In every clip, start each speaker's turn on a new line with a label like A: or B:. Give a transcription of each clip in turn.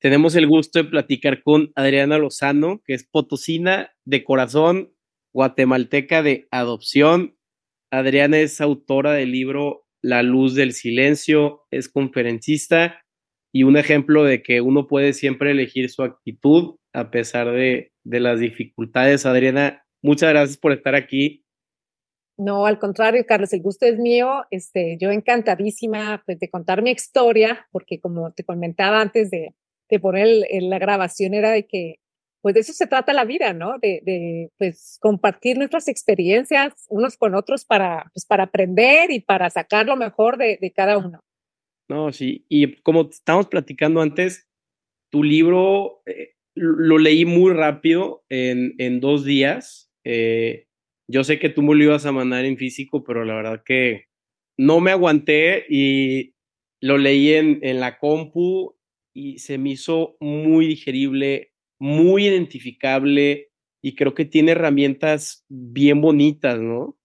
A: tenemos el gusto de platicar con Adriana Lozano, que es potosina de corazón, guatemalteca de adopción. Adriana es autora del libro La luz del silencio, es conferencista y un ejemplo de que uno puede siempre elegir su actitud a pesar de, las dificultades. Adriana, muchas gracias por estar aquí.
B: No, al contrario, Carlos, el gusto es mío. Este, yo encantadísima pues, de contar mi historia, porque como te comentaba antes de, de poner la grabación, era de que, pues de eso se trata la vida, ¿no? De, de pues compartir nuestras experiencias unos con otros para, pues, para aprender y para sacar lo mejor de, de cada uno.
A: No, sí, y como estamos platicando antes, tu libro eh, lo leí muy rápido, en, en dos días. Eh, yo sé que tú me lo ibas a mandar en físico, pero la verdad que no me aguanté y lo leí en, en la compu y se me hizo muy digerible, muy identificable y creo que tiene herramientas bien bonitas, ¿no?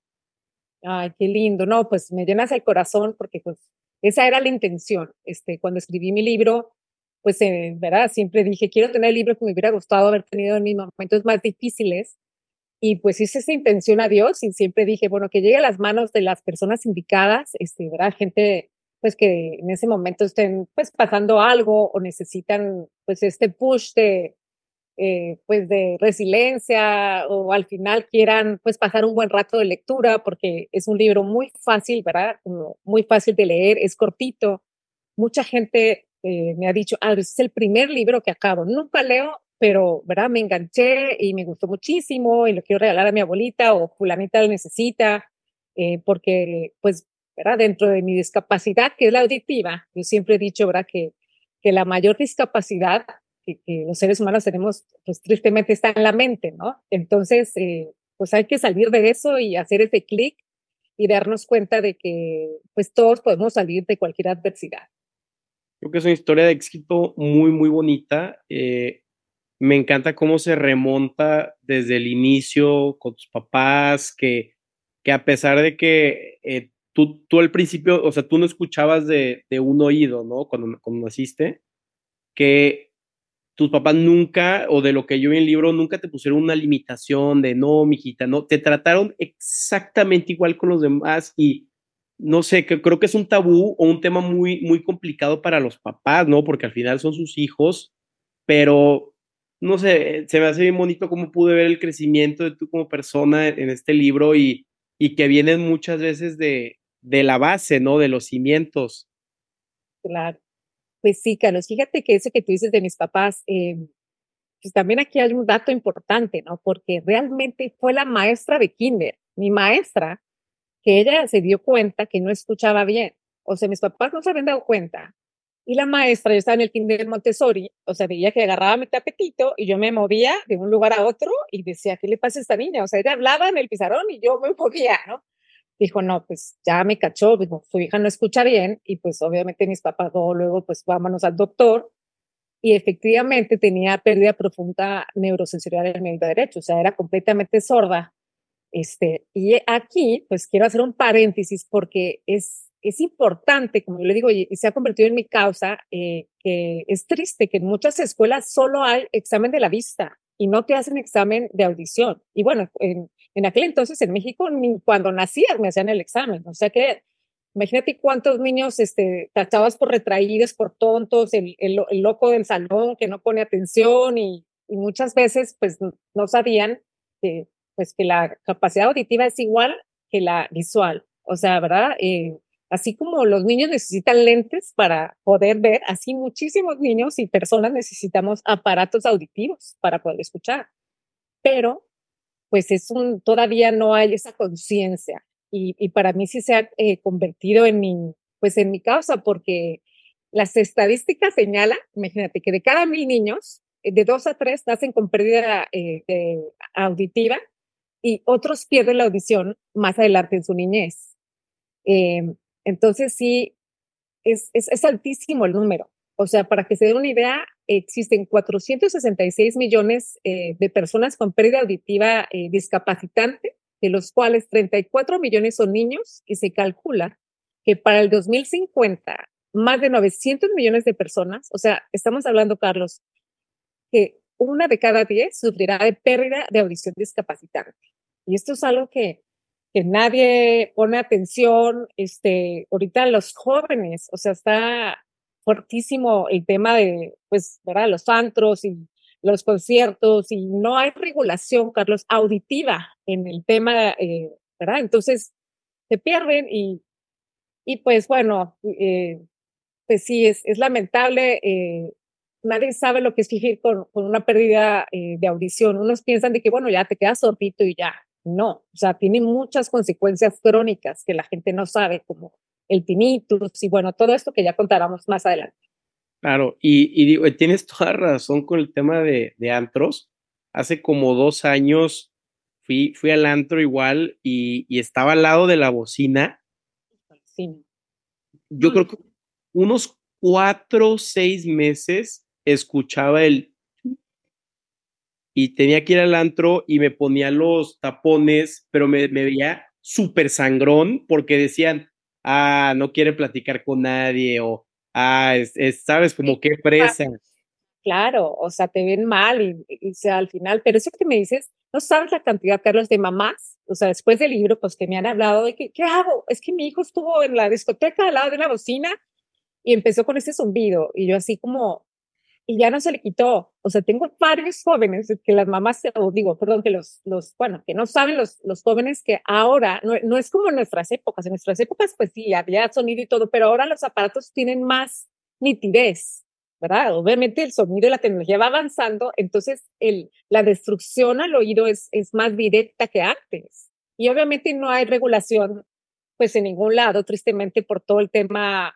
B: Ay, qué lindo. No, pues me llenas el corazón porque pues esa era la intención. Este, cuando escribí mi libro, pues, eh, ¿verdad? Siempre dije, quiero tener el libro que me hubiera gustado haber tenido en mis momentos más difíciles y pues hice esa intención a Dios y siempre dije, bueno, que llegue a las manos de las personas indicadas, este, ¿verdad? Gente pues que en ese momento estén pues pasando algo o necesitan pues este push de eh, pues de resiliencia o al final quieran pues pasar un buen rato de lectura porque es un libro muy fácil, ¿verdad? muy fácil de leer, es cortito. Mucha gente eh, me ha dicho, ah, es el primer libro que acabo. Nunca leo pero, ¿verdad? Me enganché y me gustó muchísimo y lo quiero regalar a mi abuelita o fulanita lo necesita, eh, porque, pues, ¿verdad? Dentro de mi discapacidad, que es la auditiva, yo siempre he dicho, ¿verdad? Que, que la mayor discapacidad que, que los seres humanos tenemos, pues, tristemente está en la mente, ¿no? Entonces, eh, pues hay que salir de eso y hacer ese clic y darnos cuenta de que, pues, todos podemos salir de cualquier adversidad.
A: Creo que es una historia de éxito muy, muy bonita. Eh, me encanta cómo se remonta desde el inicio con tus papás, que, que a pesar de que eh, tú, tú al principio, o sea, tú no escuchabas de, de un oído, ¿no? Cuando, cuando naciste, que tus papás nunca, o de lo que yo vi en el libro, nunca te pusieron una limitación de no, mijita, no, te trataron exactamente igual con los demás y no sé, que creo que es un tabú o un tema muy, muy complicado para los papás, ¿no? Porque al final son sus hijos, pero no sé, se me hace bien bonito cómo pude ver el crecimiento de tú como persona en este libro y, y que vienen muchas veces de, de la base, ¿no? De los cimientos.
B: Claro. Pues sí, Carlos, fíjate que eso que tú dices de mis papás, eh, pues también aquí hay un dato importante, ¿no? Porque realmente fue la maestra de kinder, mi maestra, que ella se dio cuenta que no escuchaba bien. O sea, mis papás no se habían dado cuenta y la maestra, yo estaba en el kinder Montessori, o sea, veía que agarraba mi tapetito y yo me movía de un lugar a otro y decía, ¿qué le pasa a esta niña? O sea, ella hablaba en el pizarrón y yo me movía, ¿no? Dijo, no, pues ya me cachó, dijo, su hija no escucha bien y pues obviamente mis papás luego, pues vámonos al doctor y efectivamente tenía pérdida profunda neurosensorial en el derecho, o sea, era completamente sorda. Este, y aquí, pues quiero hacer un paréntesis porque es es importante, como yo le digo, y, se ha convertido en mi causa, eh, que es triste que en muchas escuelas solo hay examen de la vista y no te hacen examen de audición. Y bueno, en, en aquel entonces en México, ni cuando nacías me hacían el examen. O sea que imagínate cuántos niños este, tachabas por retraídos, por tontos, el, el, el, loco del salón que no pone atención y, y muchas veces pues no sabían que, pues, que la capacidad auditiva es igual que la visual. O sea, ¿verdad? Eh, Así como los niños necesitan lentes para poder ver, así muchísimos niños y personas necesitamos aparatos auditivos para poder escuchar. Pero, pues es un, todavía no hay esa conciencia. Y, para mí sí se ha eh, convertido en mi, pues en mi causa, porque las estadísticas señalan, imagínate, que de cada mil niños, eh, de dos a tres nacen con pérdida eh, auditiva y otros pierden la audición más adelante en su niñez. Eh, entonces sí, es, es, es altísimo el número. O sea, para que se den una idea, existen 466 millones eh, de personas con pérdida auditiva eh, discapacitante, de los cuales 34 millones son niños y se calcula que para el 2050 más de 900 millones de personas, o sea, estamos hablando, Carlos, que una de cada diez sufrirá de pérdida de audición discapacitante. Y esto es algo que, que nadie pone atención. Este, ahorita los jóvenes, o sea, está fuertísimo el tema de, pues, ¿verdad? Los antros y los conciertos y no hay regulación, Carlos, auditiva en el tema, eh, ¿verdad? Entonces, se pierden y, y pues bueno, eh, pues sí, es, es lamentable. Eh, nadie sabe lo que es vivir con, con una pérdida eh, de audición. Unos piensan de que, bueno, ya te quedas sordito y ya. No, o sea, tiene muchas consecuencias crónicas que la gente no sabe, como el tinnitus y bueno, todo esto que ya contáramos más adelante.
A: Claro, y, y digo, tienes toda razón con el tema de, de antros. Hace como dos años fui, fui al antro igual y, y estaba al lado de la bocina.
B: Sí.
A: Yo creo que unos cuatro o seis meses escuchaba el y tenía que ir al antro y me ponía los tapones, pero me, me veía súper sangrón porque decían, ah, no quiere platicar con nadie o, ah, es, es sabes, como qué presa.
B: Claro, o sea, te ven mal y, sea, al final, pero eso que me dices, no sabes la cantidad, Carlos, de mamás, o sea, después del libro, pues que me han hablado de que, ¿qué hago? Es que mi hijo estuvo en la discoteca al lado de una bocina y empezó con ese zumbido y yo así como, y ya no se le quitó. O sea, tengo varios jóvenes que las mamás, o digo, perdón, que los, los, bueno, que no saben los, los jóvenes que ahora, no, no es como en nuestras épocas, en nuestras épocas pues sí, había sonido y todo, pero ahora los aparatos tienen más nitidez, ¿verdad? Obviamente el sonido y la tecnología va avanzando, entonces el, la destrucción al oído es, es más directa que antes. Y obviamente no hay regulación pues en ningún lado, tristemente por todo el tema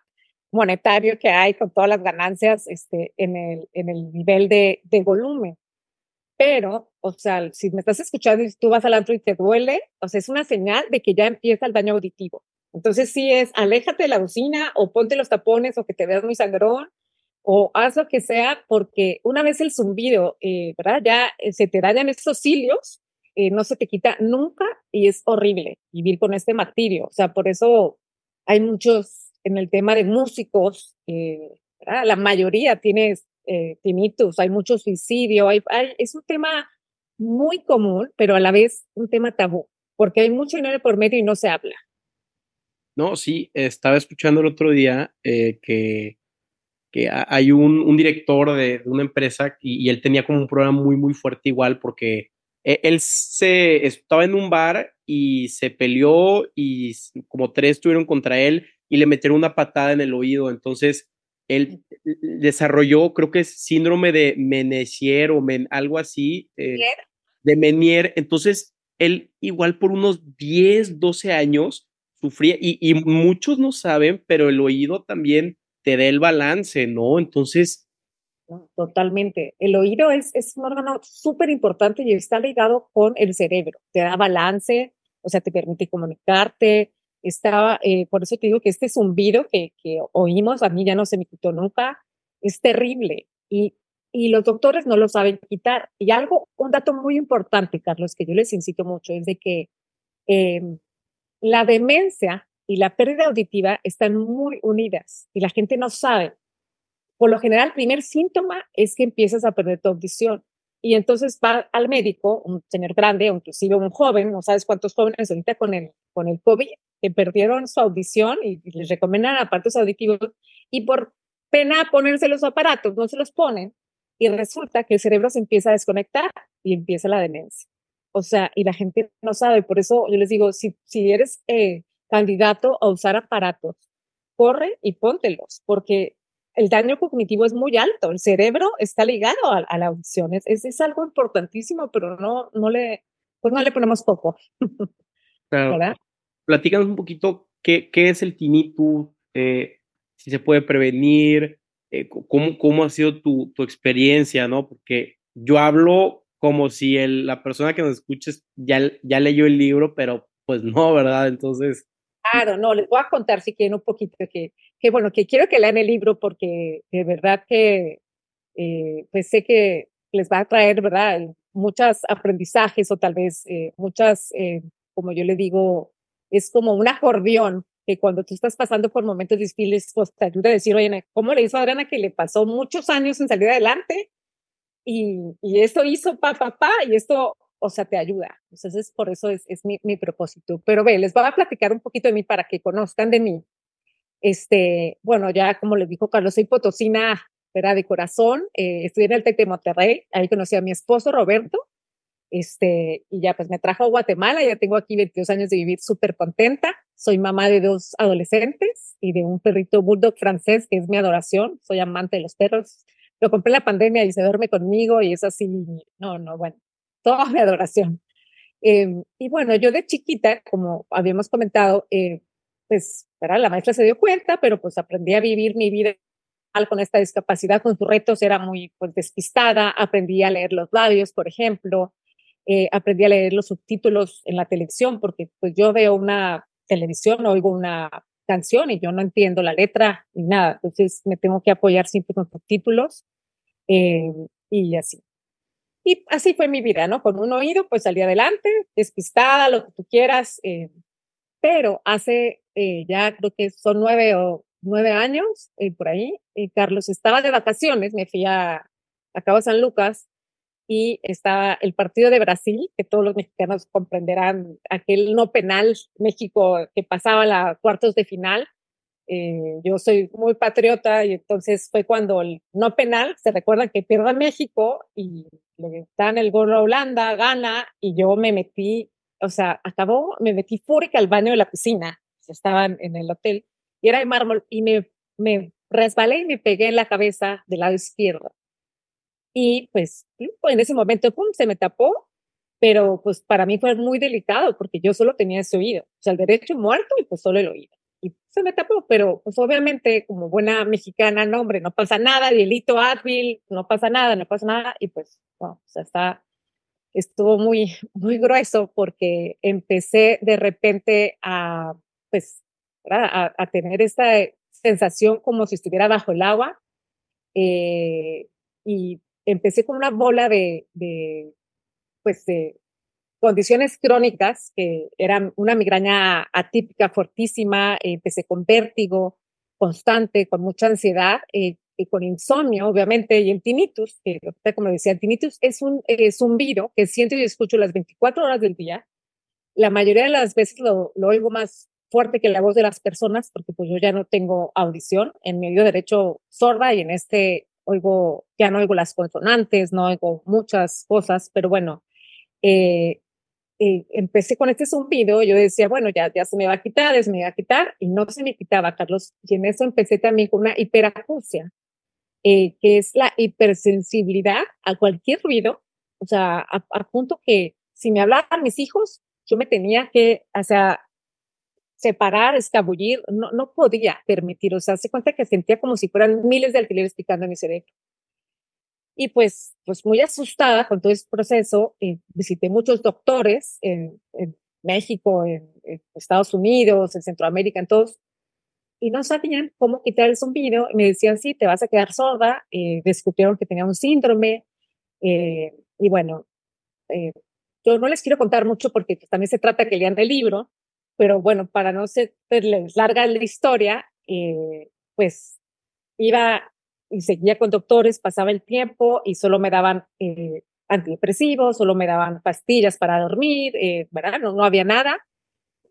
B: monetario que hay con todas las ganancias este, en, el, en el nivel de, de volumen. Pero, o sea, si me estás escuchando y tú vas al antro y te duele, o sea, es una señal de que ya empieza el daño auditivo. Entonces, sí es, aléjate de la bocina o ponte los tapones o que te veas muy sangrón o haz lo que sea, porque una vez el zumbido, eh, ¿verdad? Ya eh, se te dañan esos cilios, eh, no se te quita nunca y es horrible vivir con este martirio. O sea, por eso hay muchos en el tema de músicos, eh, la mayoría tiene eh, tinnitus, hay mucho suicidio, hay, hay, es un tema muy común, pero a la vez un tema tabú, porque hay mucho dinero por medio y no se habla.
A: No, sí, estaba escuchando el otro día eh, que, que hay un, un director de, de, una empresa y, y, él tenía como un programa muy, muy fuerte igual porque e, él se estaba en un bar y se peleó y como tres estuvieron contra él y le metieron una patada en el oído. Entonces, él desarrolló, creo que es síndrome de Menesier o men, algo así, eh, de Menier. Entonces, él igual por unos 10, 12 años sufría, y, y, muchos no saben, pero el oído también te da el balance, ¿no? Entonces...
B: Totalmente. El oído es, es un órgano súper importante y está ligado con el cerebro. Te da balance, o sea, te permite comunicarte, estaba, eh, por eso te digo que este zumbido que, que oímos, a mí ya no se me quitó nunca, es terrible y, y los doctores no lo saben quitar. Y algo, un dato muy importante, Carlos, que yo les incito mucho, es de que eh, la demencia y la pérdida auditiva están muy unidas y la gente no sabe. Por lo general, el primer síntoma es que empiezas a perder tu audición y entonces va al médico, un señor grande o inclusive un joven, no sabes cuántos jóvenes ahorita con el, con el COVID, que perdieron su audición y, y les recomiendan aparatos auditivos y por pena ponerse los aparatos, no se los ponen y resulta que el cerebro se empieza a desconectar y empieza la demencia. O sea, y la gente no sabe, por eso yo les digo, si, si eres eh, candidato a usar aparatos, corre y póntelos, porque el daño cognitivo es muy alto, el cerebro está ligado a, a la audición, es, es, algo importantísimo, pero no, no, le, pues no le ponemos poco.
A: Claro. ¿verdad? Platícanos un poquito qué, es el tinnitus, eh, si se puede prevenir, eh, cómo, cómo ha sido tu, experiencia, ¿no? Porque yo hablo como si el, la persona que nos escuches ya, ya leyó el libro, pero pues no, ¿verdad? Entonces...
B: Claro, no, les voy a contar si quieren un poquito que, que bueno, que quiero que lean el libro porque de verdad que eh, pues sé que les va a traer, ¿verdad? Muchos aprendizajes o tal vez muchas, como yo le digo, es como un acordeón que cuando tú estás pasando por momentos difíciles, pues te ayuda a decir, oye, ¿cómo le hizo Adriana que le pasó muchos años en salir adelante? Y, y esto hizo papá, y esto, o sea, te ayuda. Entonces, por eso es, mi, propósito. Pero ve, les voy a platicar un poquito de mí para que conozcan de mí. Este, bueno, ya como les dijo Carlos, soy potosina, era de corazón, eh, estudié en el TEC de Monterrey, ahí conocí a mi esposo Roberto, este, y ya pues me trajo a Guatemala, ya tengo aquí 22 años de vivir súper contenta, soy mamá de dos adolescentes y de un perrito bulldog francés que es mi adoración, soy amante de los perros, lo compré en la pandemia y se duerme conmigo y es así, no, no, bueno, toda mi adoración. Eh, y bueno, yo de chiquita, como habíamos comentado, eh, pues, ¿verdad? la maestra se dio cuenta, pero pues aprendí a vivir mi vida con esta discapacidad, con sus retos, era muy pues, despistada, aprendí a leer los labios, por ejemplo, eh, aprendí a leer los subtítulos en la televisión, porque pues yo veo una televisión, oigo una canción y yo no entiendo la letra ni nada, entonces me tengo que apoyar siempre con subtítulos eh, y así. Y así fue mi vida, ¿no? Con un oído, pues salí adelante, despistada, lo que tú quieras, eh, pero hace eh, ya creo que son nueve o nueve años, eh, por ahí, eh, Carlos estaba de vacaciones, me fui a, a Cabo San Lucas y estaba el partido de Brasil, que todos los mexicanos comprenderán, aquel no penal México que pasaba a cuartos de final. Eh, yo soy muy patriota y entonces fue cuando el no penal, se recuerda que pierde México y le dan el gol a Holanda, gana y yo me metí, o sea, acabó, me metí fúrica al baño de la piscina, estaban en el hotel y era de mármol y me, me resbalé y me pegué en la cabeza del lado izquierdo. Y pues en ese momento, pum, se me tapó, pero pues para mí fue muy delicado porque yo solo tenía ese oído, o sea, el derecho muerto y pues solo el oído. Y se me tapó, pero pues obviamente como buena mexicana, no hombre, no pasa nada, Dielito Advil, no pasa nada, no pasa nada, y pues, no, o sea, está, estuvo muy, muy grueso porque empecé de repente a, pues, a, a, tener esta sensación como si estuviera bajo el agua. Eh, y empecé con una bola de, de, pues, de condiciones crónicas, que eran una migraña atípica fortísima, empecé con vértigo constante, con mucha ansiedad, eh, y con insomnio, obviamente, y el tinnitus, que como decía, el tinnitus es un es zumbido que siento y escucho las 24 horas del día. La mayoría de las veces lo, lo oigo más fuerte que la voz de las personas, porque pues yo ya no tengo audición, en medio derecho sorda y en este oigo, ya no oigo las consonantes, no oigo muchas cosas, pero bueno, eh, eh, empecé con este zumbido, yo decía, bueno, ya, ya se me va a quitar, ya se me va a quitar, y no se me quitaba, Carlos, y en eso empecé también con una hiperacusia, eh, que es la hipersensibilidad a cualquier ruido, o sea, a, a punto que si me hablaban mis hijos, yo me tenía que, o sea, separar, escabullir, no, no podía permitir, o sea, se cuenta que sentía como si fueran miles de alquileres picando en mi cerebro. Y pues, pues muy asustada con todo este proceso, eh, visité muchos doctores en, en México, en, Estados Unidos, en Centroamérica, en todos, y no sabían cómo quitar el zumbido. Me decían, sí, te vas a quedar sorda. Eh, descubrieron que tenía un síndrome. Eh, y bueno, eh, yo no les quiero contar mucho porque también se trata que lean el libro, pero bueno, para no ser larga la historia, eh, pues iba y seguía con doctores, pasaba el tiempo y solo me daban eh, antidepresivos, solo me daban pastillas para dormir, eh, ¿verdad? No, no había nada.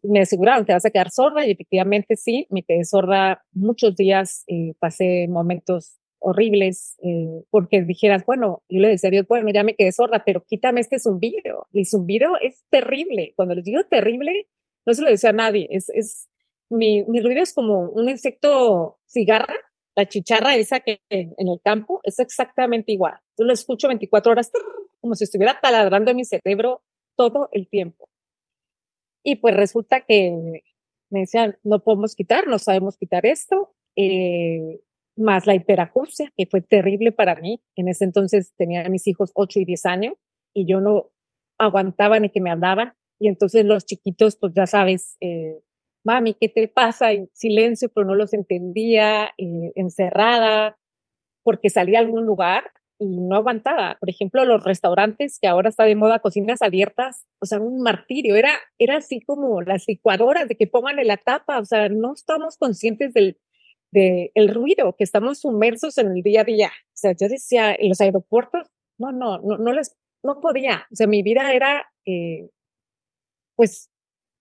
B: Me aseguraron, te vas a quedar sorda y efectivamente sí, me quedé sorda muchos días, eh, pasé momentos horribles, porque dijeras, bueno, yo le decía a Dios, bueno, ya me quedé sorda, pero quítame este zumbido. El zumbido es terrible. Cuando les digo terrible, no se lo decía a nadie, es, es, mi, mi ruido es como un insecto cigarra, la chicharra esa que en el campo es exactamente igual. Yo lo escucho 24 horas como si estuviera taladrando en mi cerebro todo el tiempo. Y pues resulta que me decían, no podemos quitar, no sabemos quitar esto, eh, más la hiperacusia, que fue terrible para mí. En ese entonces tenía a mis hijos 8 y 10 años y yo no aguantaba ni que me hablaban. Y entonces los chiquitos, pues ya sabes, eh, mami, ¿qué te pasa? En silencio, pero no los entendía, eh, encerrada, porque salía a algún lugar y no aguantaba. Por ejemplo, los restaurantes que ahora está de moda, cocinas abiertas, o sea, un martirio. Era, era así como las licuadoras de que pongan en la tapa, o sea, no estamos conscientes del de el ruido, que estamos sumersos en el día a día. O sea, yo decía, en los aeropuertos, no, no, no, no les, no podía. O sea, mi vida era, eh, pues,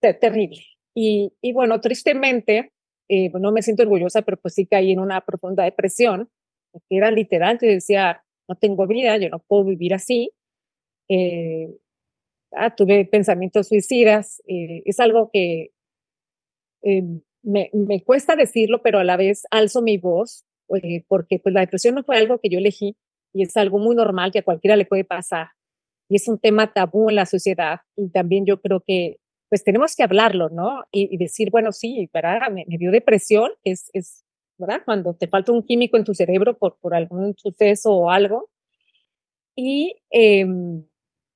B: terrible. Y, y bueno, tristemente, eh, no me siento orgullosa, pero pues sí caí en una profunda depresión, porque era literal, yo decía, no tengo vida, yo no puedo vivir así. Eh, ah, tuve pensamientos suicidas, eh, es algo que eh, me, me, cuesta decirlo, pero a la vez alzo mi voz, eh, porque pues la depresión no fue algo que yo elegí y es algo muy normal que a cualquiera le puede pasar. Y es un tema tabú en la sociedad y también yo creo que pues tenemos que hablarlo, ¿no? Y, y decir, bueno, sí, ¿verdad? Me, me dio depresión, es, es ¿verdad? Cuando te falta un químico en tu cerebro por, por algún suceso o algo. Y eh,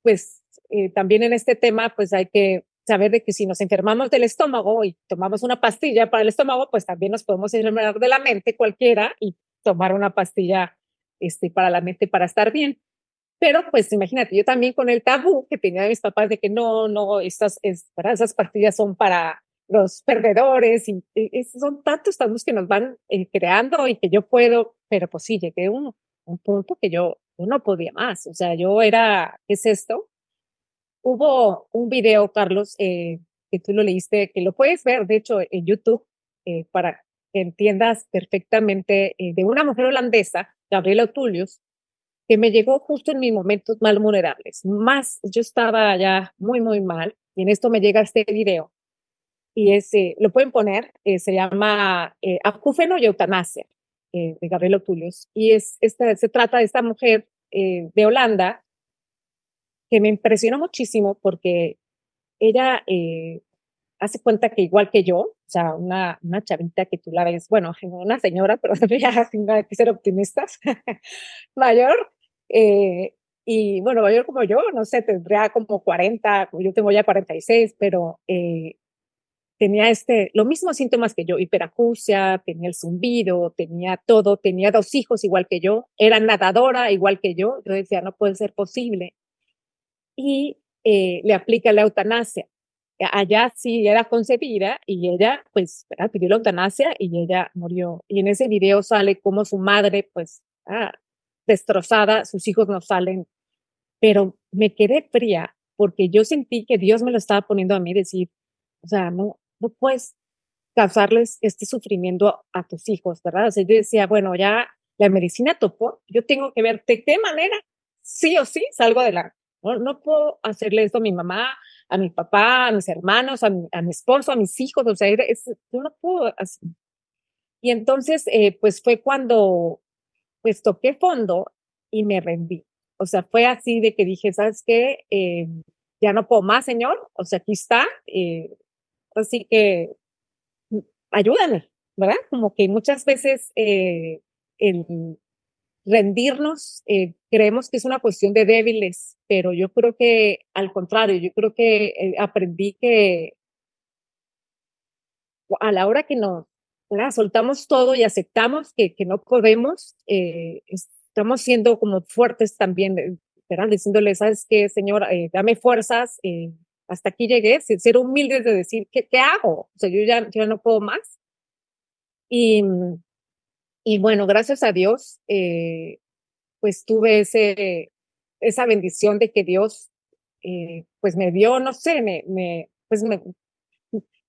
B: pues eh, también en este tema, pues hay que saber de que si nos enfermamos del estómago y tomamos una pastilla para el estómago, pues también nos podemos enfermar de la mente cualquiera y tomar una pastilla este, para la mente para estar bien. Pero pues imagínate, yo también con el tabú que tenía de mis papás de que no, no, estas, es, para esas pastillas son para los perdedores y, y, son tantos tabús que nos van eh, creando y que yo puedo, pero pues sí, llegué a un, un punto que yo, yo no podía más. O sea, yo era, ¿qué es esto? Hubo un video, Carlos, eh, que tú lo leíste, que lo puedes ver, de hecho, en YouTube, eh, para que entiendas perfectamente, eh, de una mujer holandesa, Gabriela Otulius, que me llegó justo en mis momentos más vulnerables. Más, yo estaba ya muy, muy mal, y en esto me llega este video y ese, lo pueden poner, eh, se llama eh, Acúfeno y Eutanasia, eh, de Gabriel Otulius. Y es, esta, se trata de esta mujer eh, de Holanda que me impresionó muchísimo porque ella eh, hace cuenta que igual que yo, sea, una, una chavita que tú la ves, bueno, una señora, pero ya sin que ser optimistas, mayor, eh, y bueno, mayor como yo, no sé, tendría como 40, yo tengo ya 46, pero eh, tenía este, lo mismos síntomas que yo, hiperacusia, tenía el zumbido, tenía todo, tenía dos hijos igual que yo, era nadadora igual que yo, yo decía, no puede ser posible. Y eh, le aplica la eutanasia. Allá sí era concebida y ella, pues, ¿verdad? pidió la eutanasia y ella murió. Y en ese video sale como su madre, pues, ah, destrozada, sus hijos no salen. Pero me quedé fría porque yo sentí que Dios me lo estaba poniendo a mí, decir, o sea, no, no puedes causarles este sufrimiento a, tus hijos, ¿verdad? O sea, yo decía, bueno, ya la medicina topó, yo tengo que ver de qué manera, sí o sí, salgo adelante. No, puedo hacerle esto a mi mamá, a mi papá, a mis hermanos, a mi, esposo, a mis hijos, o sea, es, yo no puedo así. Y entonces, eh, pues fue cuando, pues toqué fondo y me rendí. O sea, fue así de que dije, ¿sabes qué? Eh, ya no puedo más, Señor. O sea, aquí está. Eh, Así que mm, ayúdame, ¿verdad? Como que muchas veces el rendirnos eh, creemos que es una cuestión de débiles, pero yo creo que al contrario, yo creo que eh, aprendí que a la hora que nos ¿verdad? soltamos todo y aceptamos que, que no podemos, eh, estamos siendo como fuertes también, ¿verdad? Diciéndole, ¿sabes qué, Señor? Eh, dame fuerzas, eh, hasta aquí llegué, ser humilde de decir, ¿qué, qué hago? O sea, yo ya, no puedo más. Y, y bueno, gracias a Dios, eh, pues tuve ese, esa bendición de que Dios, eh, pues me dio, no sé, me, me, pues me,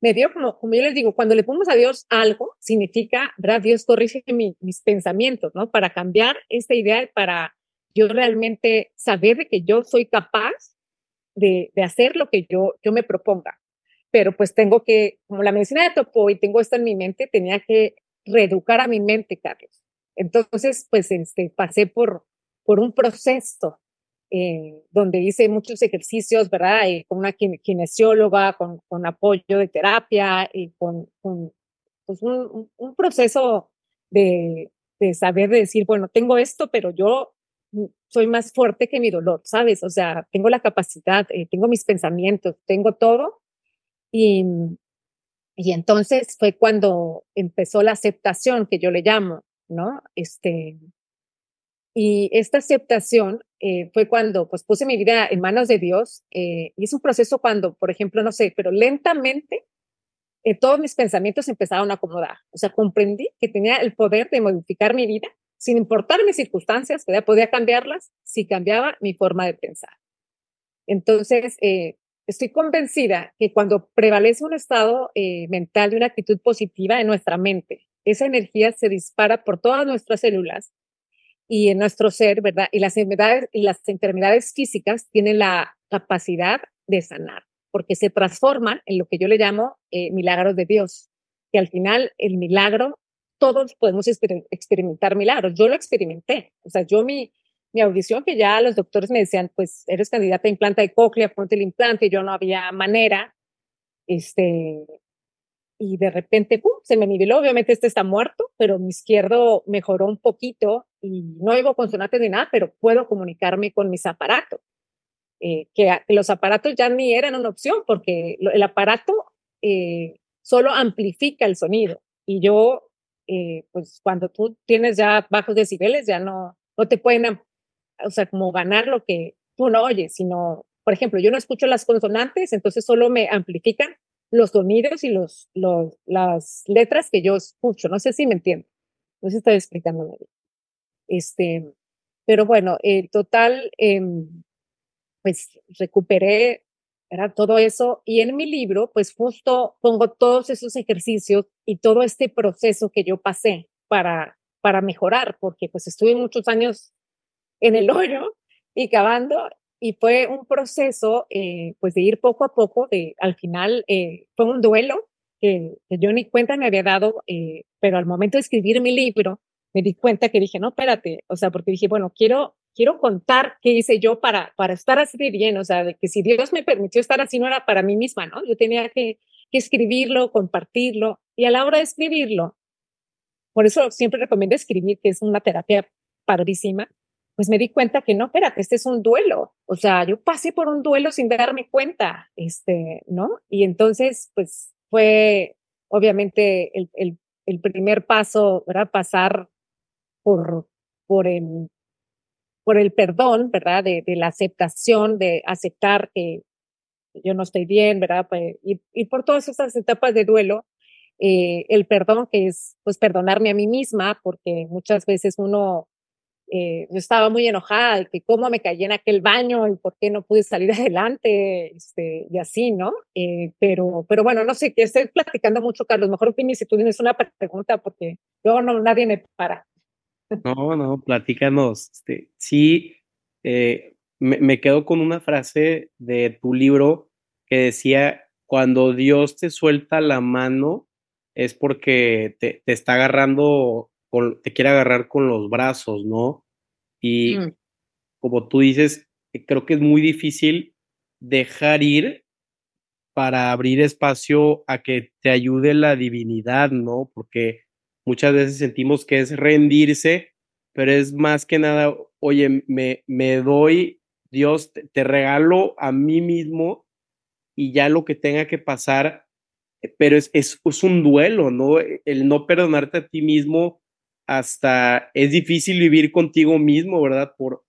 B: me dio como, como yo les digo, cuando le ponemos a Dios algo, significa, ¿verdad? Dios corrige mi, mis pensamientos, ¿no? Para cambiar esta idea, para yo realmente saber de que yo soy capaz de, de, hacer lo que yo, yo me proponga. Pero pues tengo que, como la medicina de topo y tengo esto en mi mente, tenía que reeducar a mi mente, Carlos. Entonces, pues este, pasé por, por un proceso eh, donde hice muchos ejercicios, ¿verdad? Eh, con una kinesióloga, con, con apoyo de terapia y con, pues un, un, proceso de, de saber de decir, bueno, tengo esto, pero yo soy más fuerte que mi dolor, ¿sabes? O sea, tengo la capacidad, eh, tengo mis pensamientos, tengo todo. Y, y entonces fue cuando empezó la aceptación, que yo le llamo, ¿no? Este, Y esta aceptación eh, fue cuando pues puse mi vida en manos de Dios eh, y es un proceso cuando, por ejemplo, no sé, pero lentamente eh, todos mis pensamientos empezaron a acomodar. O sea, comprendí que tenía el poder de modificar mi vida sin importar mis circunstancias, que podía cambiarlas si cambiaba mi forma de pensar. Entonces, estoy convencida que cuando prevalece un estado mental de una actitud positiva en nuestra mente, esa energía se dispara por todas nuestras células y en nuestro ser, ¿verdad? Y las enfermedades, y las enfermedades físicas tienen la capacidad de sanar, porque se transforman en lo que yo le llamo eh, milagros de Dios, que al final el milagro, todos podemos experimentar milagros. Yo lo experimenté, o sea, yo mi, mi audición, que ya los doctores me decían, pues eres candidata a implante de cóclea, ponte el implante, y yo no había manera, este, y de repente, ¡pum!, se me niveló. Obviamente este está muerto, pero mi izquierdo mejoró un poquito y no oigo consonantes ni nada, pero puedo comunicarme con mis aparatos. Eh, que, los aparatos ya ni eran una opción porque el aparato eh, solo amplifica el sonido y yo, eh, pues cuando tú tienes ya bajos decibeles, ya no, no te pueden, o sea, como ganar lo que tú no oyes, sino, por ejemplo, yo no escucho las consonantes, entonces solo me amplifican los sonidos y los, los, las letras que yo escucho. No sé si me entiendo. No sé si estoy explicando. Este, pero bueno, el total, em, pues recuperé era todo eso y en mi libro, pues justo pongo todos esos ejercicios y todo este proceso que yo pasé para, para mejorar, porque pues estuve muchos años en el hoyo y cavando y fue un proceso, eh, pues, de ir poco a poco, de, al final eh, fue un duelo que, yo ni cuenta me había dado, eh, pero al momento de escribir mi libro, me di cuenta que dije, no, espérate, o sea, porque dije, bueno, quiero, quiero contar qué hice yo para, para estar así de bien, o sea, de que si Dios me permitió estar así no era para mí misma, ¿no? Yo tenía que, que escribirlo, compartirlo, y a la hora de escribirlo, por eso siempre recomiendo escribir, que es una terapia padrísima, pues me di cuenta que no, espérate, este es un duelo. O sea, yo pasé por un duelo sin darme cuenta, este, ¿no? Y entonces, pues fue obviamente el, el, el primer paso, ¿verdad? Pasar por, por el, por el perdón, ¿verdad? De, de la aceptación, de aceptar que yo no estoy bien, ¿verdad? Pues, y, y por todas esas etapas de duelo, eh, el perdón que es, pues, perdonarme a mí misma, porque muchas veces uno eh, yo estaba muy enojada de que cómo me caí en aquel baño y por qué no pude salir adelante, este, y así, ¿no? Eh, pero, pero bueno, no sé, que estoy platicando mucho, Carlos. Mejor opines si tú tienes una pregunta, porque luego no, nadie me para.
A: No, no, platícanos. Este, sí, eh, me, quedo con una frase de tu libro que decía, cuando Dios te suelta la mano es porque te, te está agarrando, te quiere agarrar con los brazos, ¿no? Y mm. como tú dices, eh, creo que es muy difícil dejar ir para abrir espacio a que te ayude la divinidad, ¿no? Porque muchas veces sentimos que es rendirse, pero es más que nada, oye, me, me doy, Dios, te, regalo a mí mismo y ya lo que tenga que pasar, eh, pero es, es, es un duelo, ¿no? El no perdonarte a ti mismo hasta es difícil vivir contigo mismo, ¿verdad? Por,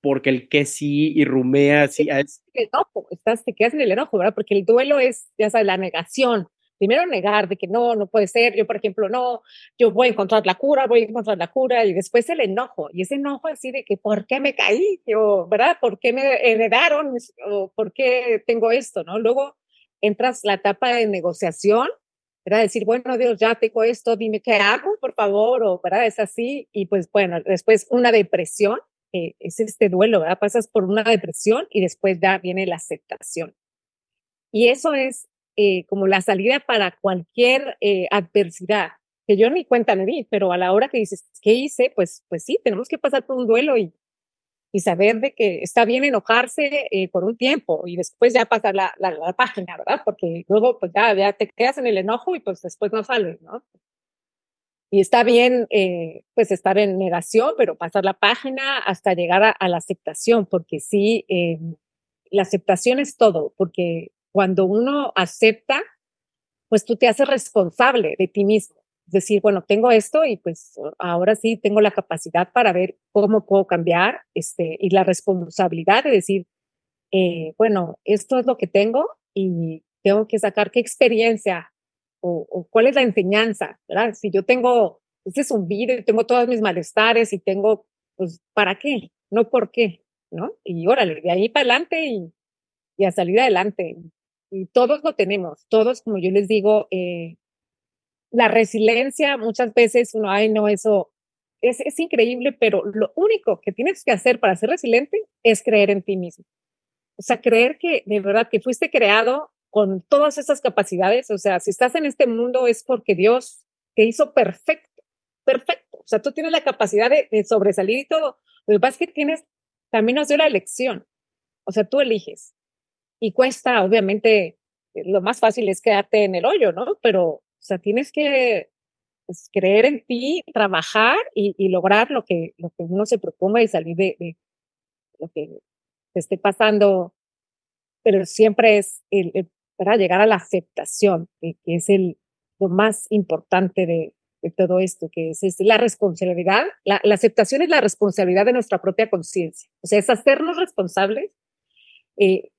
A: porque el que sí y rumea, así.
B: Es... El enojo, estás, te quedas en el enojo, ¿verdad? Porque el duelo es, ya sabes, la negación. Primero negar de que no, no puede ser. Yo, por ejemplo, no, yo voy a encontrar la cura, voy a encontrar la cura. Y después el enojo. Y ese enojo así de que, ¿por qué me caí? Yo, ¿verdad? ¿Por qué me heredaron? ¿O ¿Por qué tengo esto? ¿No? Luego entras la etapa de negociación era decir, bueno, Dios, ya tengo esto, dime qué hago, por favor, o, ¿verdad? Es así. Y pues, bueno, después una depresión, eh, es este duelo, ¿verdad? Pasas por una depresión y después ya viene la aceptación. Y eso es eh, como la salida para cualquier eh, adversidad, que yo ni cuenta me di, pero a la hora que dices, ¿qué hice? Pues, pues sí, tenemos que pasar por un duelo y, y saber de que está bien enojarse eh, por un tiempo y después ya pasar la, la, página, ¿verdad? Porque luego pues ya, ya, te quedas en el enojo y pues después no sales, ¿no? Y está bien eh, pues estar en negación, pero pasar la página hasta llegar a, la aceptación, porque sí, eh, la aceptación es todo, porque cuando uno acepta, pues tú te haces responsable de ti mismo. Decir, bueno, tengo esto y pues ahora sí tengo la capacidad para ver cómo puedo cambiar este, y la responsabilidad de decir, eh, bueno, esto es lo que tengo y tengo que sacar qué experiencia o, cuál es la enseñanza, ¿verdad? Si yo tengo, este es un video, tengo todos mis malestares y tengo, pues, ¿para qué? No por qué, ¿no? Y órale, de ahí para adelante y, y a salir adelante. Y todos lo tenemos, todos, como yo les digo, eh, la resiliencia, muchas veces uno, ay, no, eso es, es increíble, pero lo único que tienes que hacer para ser resiliente es creer en ti mismo. O sea, creer que de verdad que fuiste creado con todas esas capacidades. O sea, si estás en este mundo es porque Dios te hizo perfecto, perfecto. O sea, tú tienes la capacidad de, de sobresalir y todo. Lo que pasa es que tienes, también nos dio la elección. O sea, tú eliges. Y cuesta, obviamente, lo más fácil es quedarte en el hoyo, ¿no? Pero o sea, tienes que pues, creer en ti, trabajar y, y, lograr lo que, lo que uno se proponga y salir de, de lo que te esté pasando. Pero siempre es el, para llegar a la aceptación, que, que es el, lo más importante de, de todo esto, que es, es la responsabilidad. La, la, aceptación es la responsabilidad de nuestra propia conciencia. O sea, es hacernos responsables eh,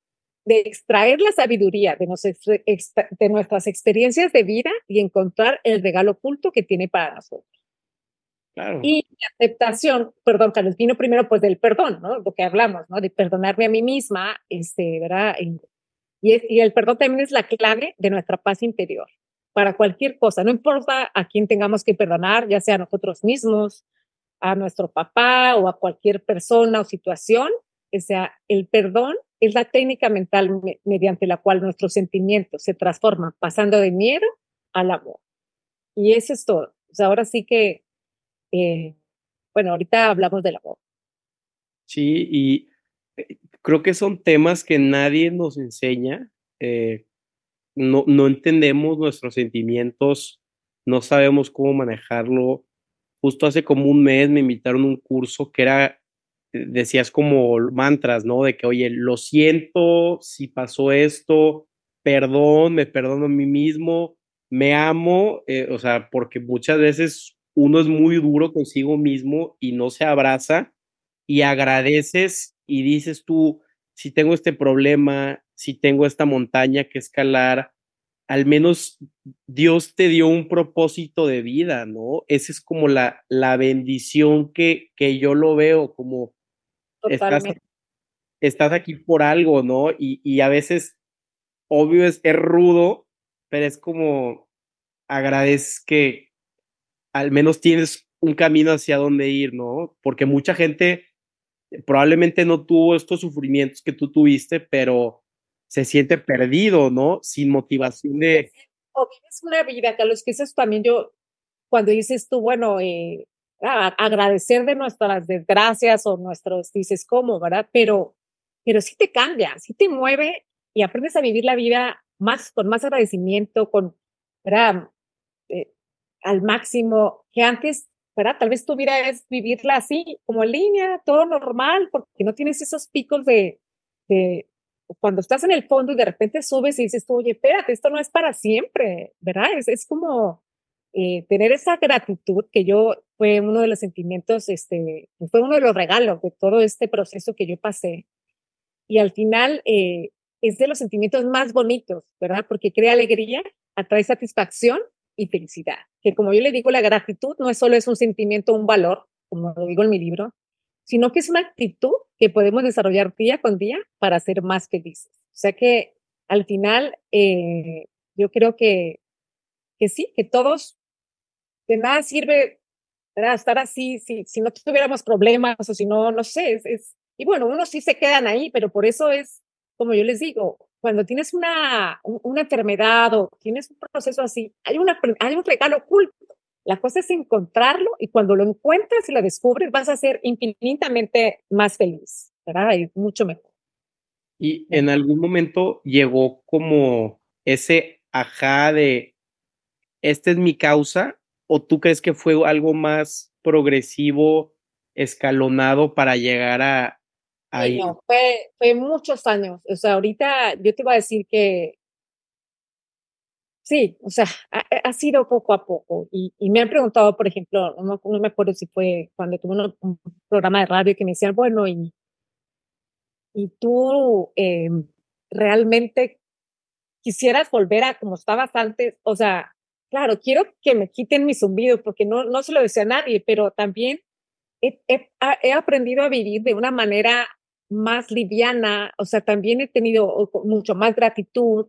B: de extraer la sabiduría de, nos, de, nuestras experiencias de vida y encontrar el regalo oculto que tiene para nosotros.
A: Claro.
B: Y la aceptación, perdón, Carlos, vino primero pues del perdón, ¿no? Lo que hablamos, ¿no? De perdonarme a mí misma, este, ¿verdad? Y, y el perdón también es la clave de nuestra paz interior para cualquier cosa, no importa a quién tengamos que perdonar, ya sea a nosotros mismos, a nuestro papá o a cualquier persona o situación, o sea, el perdón es la técnica mental me mediante la cual nuestros sentimientos se transforman, pasando de miedo al amor. Y eso es todo. Ahora sí que, eh, bueno, ahorita hablamos del amor.
A: Sí, y eh, creo que son temas que nadie nos enseña. Eh, no, no entendemos nuestros sentimientos, no sabemos cómo manejarlo. Justo hace como un mes me invitaron a un curso que era decías como mantras, ¿no? De que, oye, lo siento si pasó esto, perdón, me perdono a mí mismo, me amo, eh, o sea, porque muchas veces uno es muy duro consigo mismo y no se abraza y agradeces y dices tú, si tengo este problema, si tengo esta montaña que escalar, al menos Dios te dio un propósito de vida, ¿no? Esa es como la, la bendición que, que yo lo veo, como estás, estás, aquí por algo, ¿no? Y, y a veces, obvio, es, es, rudo, pero es como agradeces que al menos tienes un camino hacia dónde ir, ¿no? Porque mucha gente probablemente no tuvo estos sufrimientos que tú tuviste, pero se siente perdido, ¿no? Sin motivación de...
B: O vives una vida, Carlos, que eso es también yo, cuando dices tú, bueno, eh, agradecer de nuestras desgracias o nuestros, dices, ¿cómo, verdad? Pero, pero sí te cambia, sí te mueve y aprendes a vivir la vida más, con más agradecimiento, con, ¿verdad? Eh, al máximo, que antes, ¿verdad? Tal vez tu vida es vivirla así, como en línea, todo normal, porque no tienes esos picos de, de cuando estás en el fondo y de repente subes y dices, oye, espérate, esto no es para siempre, ¿verdad? Es, es como, eh, tener esa gratitud que yo fue uno de los sentimientos, este, fue uno de los regalos de todo este proceso que yo pasé. Y al final eh, es de los sentimientos más bonitos, ¿verdad? Porque crea alegría, atrae satisfacción y felicidad. Que como yo le digo, la gratitud no es solo es un sentimiento, un valor, como lo digo en mi libro, sino que es una actitud que podemos desarrollar día con día para ser más felices. O sea que al final, eh, yo creo que, que sí, que todos de nada sirve ¿verdad? estar así si, si no tuviéramos problemas o si no, no sé, es, es, y bueno, unos sí se quedan ahí, pero por eso es, como yo les digo, cuando tienes una, una enfermedad o tienes un proceso así, hay, una, hay un regalo oculto. La cosa es encontrarlo y cuando lo encuentras y lo descubres, vas a ser infinitamente más feliz, ¿verdad? Y mucho mejor.
A: Y en algún momento llegó como ese ajá de, esta es mi causa ¿O tú crees que fue algo más progresivo, escalonado para llegar a ahí?
B: no, fue, fue muchos años. O sea, ahorita yo te iba a decir que Sí, o sea, ha, sido poco a poco. Y, me han preguntado, por ejemplo, no, me acuerdo si fue cuando tuve un, programa de radio que me decían, bueno, y, y tú em, realmente quisieras volver a como estabas antes. O sea, claro, quiero que me quiten mi zumbido porque no, no se lo decía a nadie, pero también he, he aprendido a vivir de una manera más liviana. O sea, también he tenido mucho más gratitud.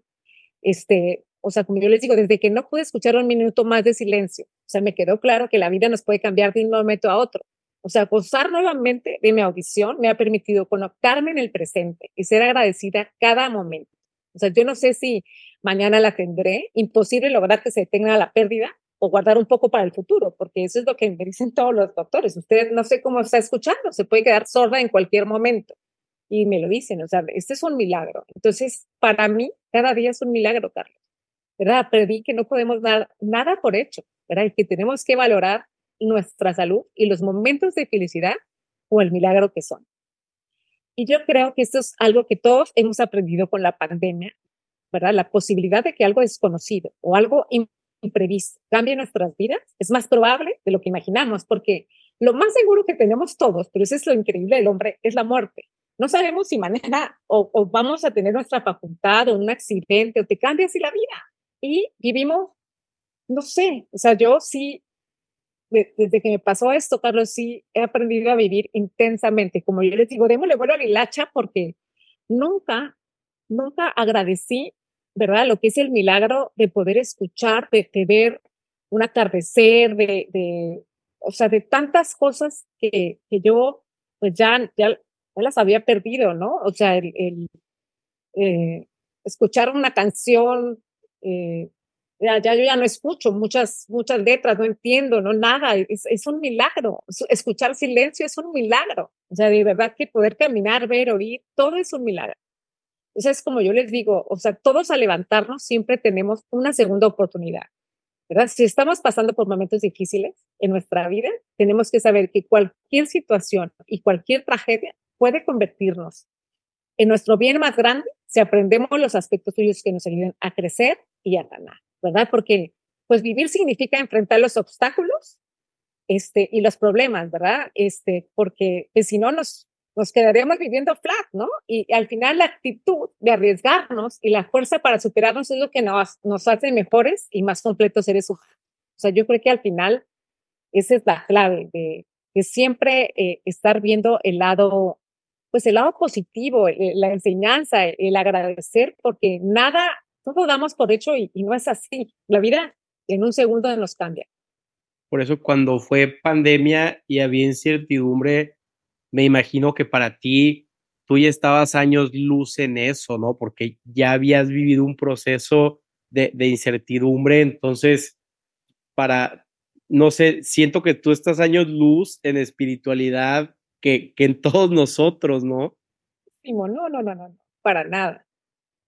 B: Este, o sea, como yo les digo, desde que no pude escuchar un minuto más de silencio, o sea, me quedó claro que la vida nos puede cambiar de un momento a otro. O sea, gozar nuevamente de mi audición me ha permitido conectarme en el presente y ser agradecida cada momento. O sea, yo no sé si mañana la tendré, imposible lograr que se detenga la pérdida o guardar un poco para el futuro, porque eso es lo que me dicen todos los doctores. Usted no sé cómo está escuchando, se puede quedar sorda en cualquier momento. Y me lo dicen, o sea, este es un milagro. Entonces, para mí, cada día es un milagro, Carlos. ¿verdad? Aprendí que no podemos dar nada por hecho, ¿verdad? Y que tenemos que valorar nuestra salud y los momentos de felicidad o el milagro que son. Y yo creo que esto es algo que todos hemos aprendido con la pandemia, ¿verdad? La posibilidad de que algo desconocido o algo imprevisto cambie nuestras vidas es más probable de lo que imaginamos, porque lo más seguro que tenemos todos, pero eso es lo increíble del hombre, es la muerte. No sabemos si mañana o, o vamos a tener nuestra facultad o un accidente o te cambia así la vida y vivimos, no sé, o sea, yo sí, desde que me pasó esto, Carlos, sí he aprendido a vivir intensamente. Como yo les digo, démosle vuelo a la hacha porque nunca, nunca agradecí, ¿verdad? Lo que es el milagro de poder escuchar, de, ver un atardecer, de, o sea, de tantas cosas que, que yo, pues ya, ya, las había perdido, ¿no? O sea, el, el eh, escuchar una canción eh, ya, ya, yo ya no escucho muchas, muchas letras, no entiendo, no nada, es, es, un milagro. Escuchar silencio es un milagro. O sea, de verdad que poder caminar, ver, oír, todo es un milagro. Entonces, como yo les digo, o sea, todos al levantarnos siempre tenemos una segunda oportunidad, ¿verdad? Si estamos pasando por momentos difíciles en nuestra vida, tenemos que saber que cualquier situación y cualquier tragedia puede convertirnos en nuestro bien más grande si aprendemos los aspectos tuyos que nos ayuden a crecer y a ganar, ¿verdad? Porque pues vivir significa enfrentar los obstáculos este, y los problemas, ¿verdad? Este, porque pues, si no nos, nos quedaríamos viviendo flat, ¿no? Y, al final la actitud de arriesgarnos y la fuerza para superarnos es lo que nos, nos hace mejores y más completos seres humanos. O sea, yo creo que al final esa es la clave de, de siempre eh, estar viendo el lado pues el lado positivo, la enseñanza, el agradecer, porque nada, todo damos por hecho y, no es así. La vida en un segundo nos cambia.
A: Por eso cuando fue pandemia y había incertidumbre, me imagino que para ti tú ya estabas años luz en eso, ¿no? Porque ya habías vivido un proceso de, incertidumbre, entonces para, no sé, siento que tú estás años luz en espiritualidad que, que en todos nosotros, ¿no?
B: No, no, no, no, no, para nada.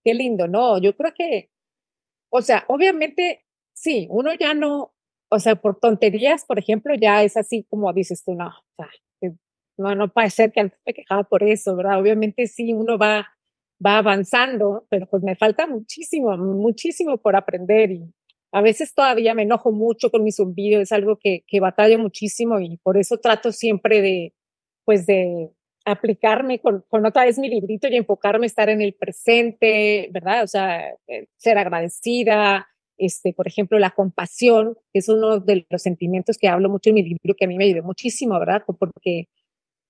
B: Qué lindo, no, yo creo que, o sea, obviamente, sí, uno ya no, o sea, por tonterías, por ejemplo, ya es así como dices tú, no, o sea, no, no puede ser que me quejaba por eso, ¿verdad? Obviamente sí, uno va, va avanzando, pero pues me falta muchísimo, muchísimo por aprender y a veces todavía me enojo mucho con mi zumbido, es algo que, que batallo muchísimo y por eso trato siempre de, pues de aplicarme con, con, otra vez mi librito y enfocarme estar en el presente, ¿verdad? O sea, eh, ser agradecida, este, por ejemplo, la compasión, que es uno de los sentimientos que hablo mucho en mi libro, que a mí me ayudó muchísimo, ¿verdad? Porque,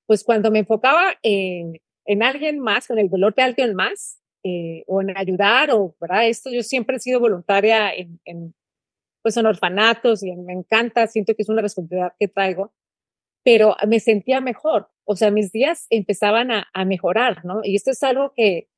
B: pues cuando me enfocaba en, en alguien más, en el dolor de alguien más, eh, o en ayudar, o, ¿verdad? Esto yo siempre he sido voluntaria en, pues en orfanatos y me encanta, siento que es una responsabilidad que traigo pero me sentía mejor, o sea, mis días empezaban a, a mejorar, ¿no? Y esto es algo que,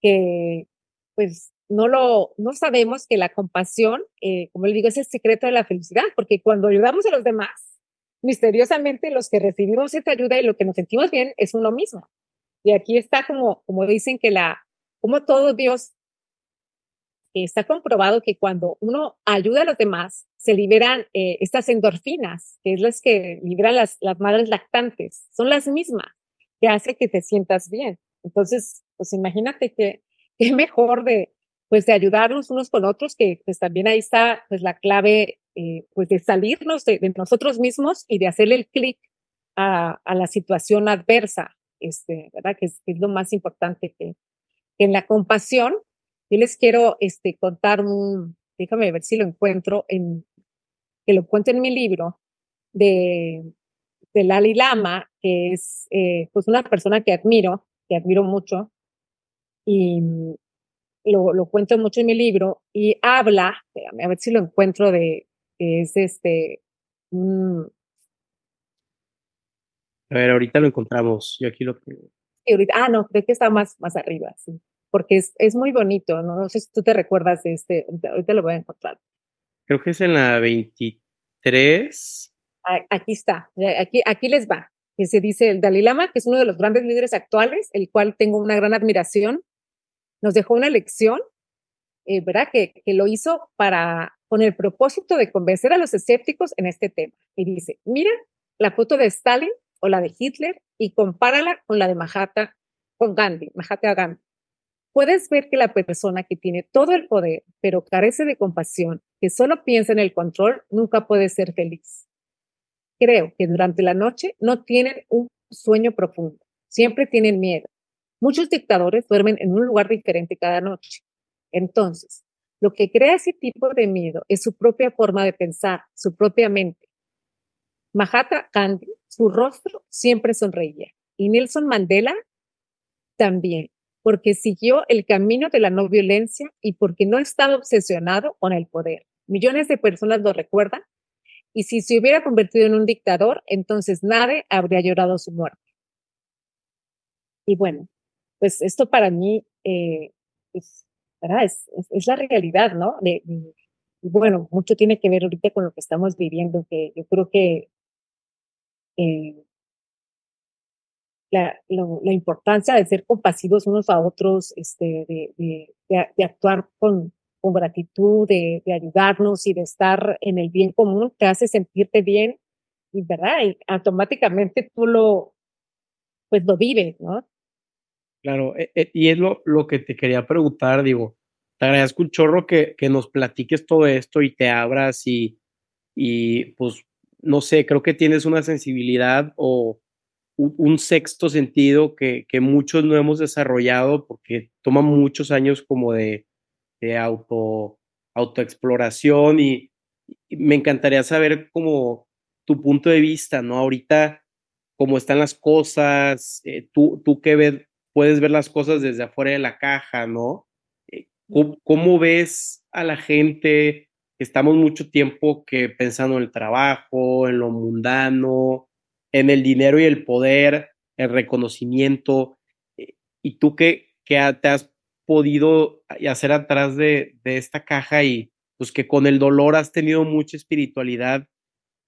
B: que pues, no lo, no sabemos que la compasión, eh, como le digo, es el secreto de la felicidad, porque cuando ayudamos a los demás, misteriosamente los que recibimos esta ayuda y lo que nos sentimos bien es uno mismo. Y aquí está como, como dicen que la, como todo Dios está comprobado que cuando uno ayuda a los demás, se liberan eh, estas endorfinas, que es las que liberan las, las madres lactantes. Son las mismas que hace que te sientas bien. Entonces, pues imagínate que qué mejor de, pues de ayudarnos unos con otros, que pues también ahí está pues la clave eh, pues de salirnos de, nosotros mismos y de hacerle el clic a, a, la situación adversa, este, ¿verdad? Que es, lo más importante que, que, en la compasión. Yo les quiero este, contar un, déjame ver si lo encuentro, en, que lo cuento en mi libro, de, de Lali Lama, que es eh, pues una persona que admiro, que admiro mucho, y lo, lo cuento mucho en mi libro, y habla, a ver si lo encuentro, de que es este...
A: a ver, ahorita lo encontramos, yo aquí lo tengo.
B: ah, no, creo que está más, más arriba, sí, porque es, es muy bonito, ¿no? no sé si tú te recuerdas de este, ahorita lo voy a encontrar.
A: Creo que es en la 23.
B: Aquí está, aquí, aquí les va. Que se dice el Dalai Lama, que es uno de los grandes líderes actuales, el cual tengo una gran admiración, nos dejó una lección, eh, ¿verdad? Que, que lo hizo para, con el propósito de convencer a los escépticos en este tema. Y dice, mira la foto de Stalin o la de Hitler y compárala con la de Mahatma, con Gandhi, Mahatma Gandhi puedes ver que la persona que tiene todo el poder, pero carece de compasión, que solo piensa en el control, nunca puede ser feliz. Creo que durante la noche no tienen un sueño profundo, siempre tienen miedo. Muchos dictadores duermen en un lugar diferente cada noche. Entonces, lo que crea ese tipo de miedo es su propia forma de pensar, su propia mente. Mahatma Gandhi, su rostro siempre sonreía. Y Nelson Mandela también porque siguió el camino de la no violencia y porque no estaba obsesionado con el poder. Millones de personas lo recuerdan y si se hubiera convertido en un dictador, entonces nadie habría llorado su muerte. Y bueno, pues esto para mí eh, es, es, la realidad, ¿no? bueno, mucho tiene que ver ahorita con lo que estamos viviendo, que yo creo que eh, la, importancia de ser compasivos unos a otros, este, de, de, actuar con, con gratitud, de, de, ayudarnos y de estar en el bien común, te hace sentirte bien y, ¿verdad? Y automáticamente tú lo, pues lo vives, ¿no?
A: Claro, e, e, y es lo, lo que te quería preguntar, digo, te agradezco un chorro que, que nos platiques todo esto y te abras y, y pues, no sé, creo que tienes una sensibilidad o un sexto sentido que, que, muchos no hemos desarrollado porque toma muchos años como de, de auto, autoexploración y, me encantaría saber como tu punto de vista, ¿no? Ahorita, cómo están las cosas, eh, tú, tú que ves, puedes ver las cosas desde afuera de la caja, ¿no? Eh, ¿cómo, ¿Cómo, ves a la gente? Estamos mucho tiempo que pensando en el trabajo, en lo mundano, en el dinero y el poder, el reconocimiento. Eh, ¿Y tú qué, qué te has podido hacer atrás de, de, esta caja y pues que con el dolor has tenido mucha espiritualidad?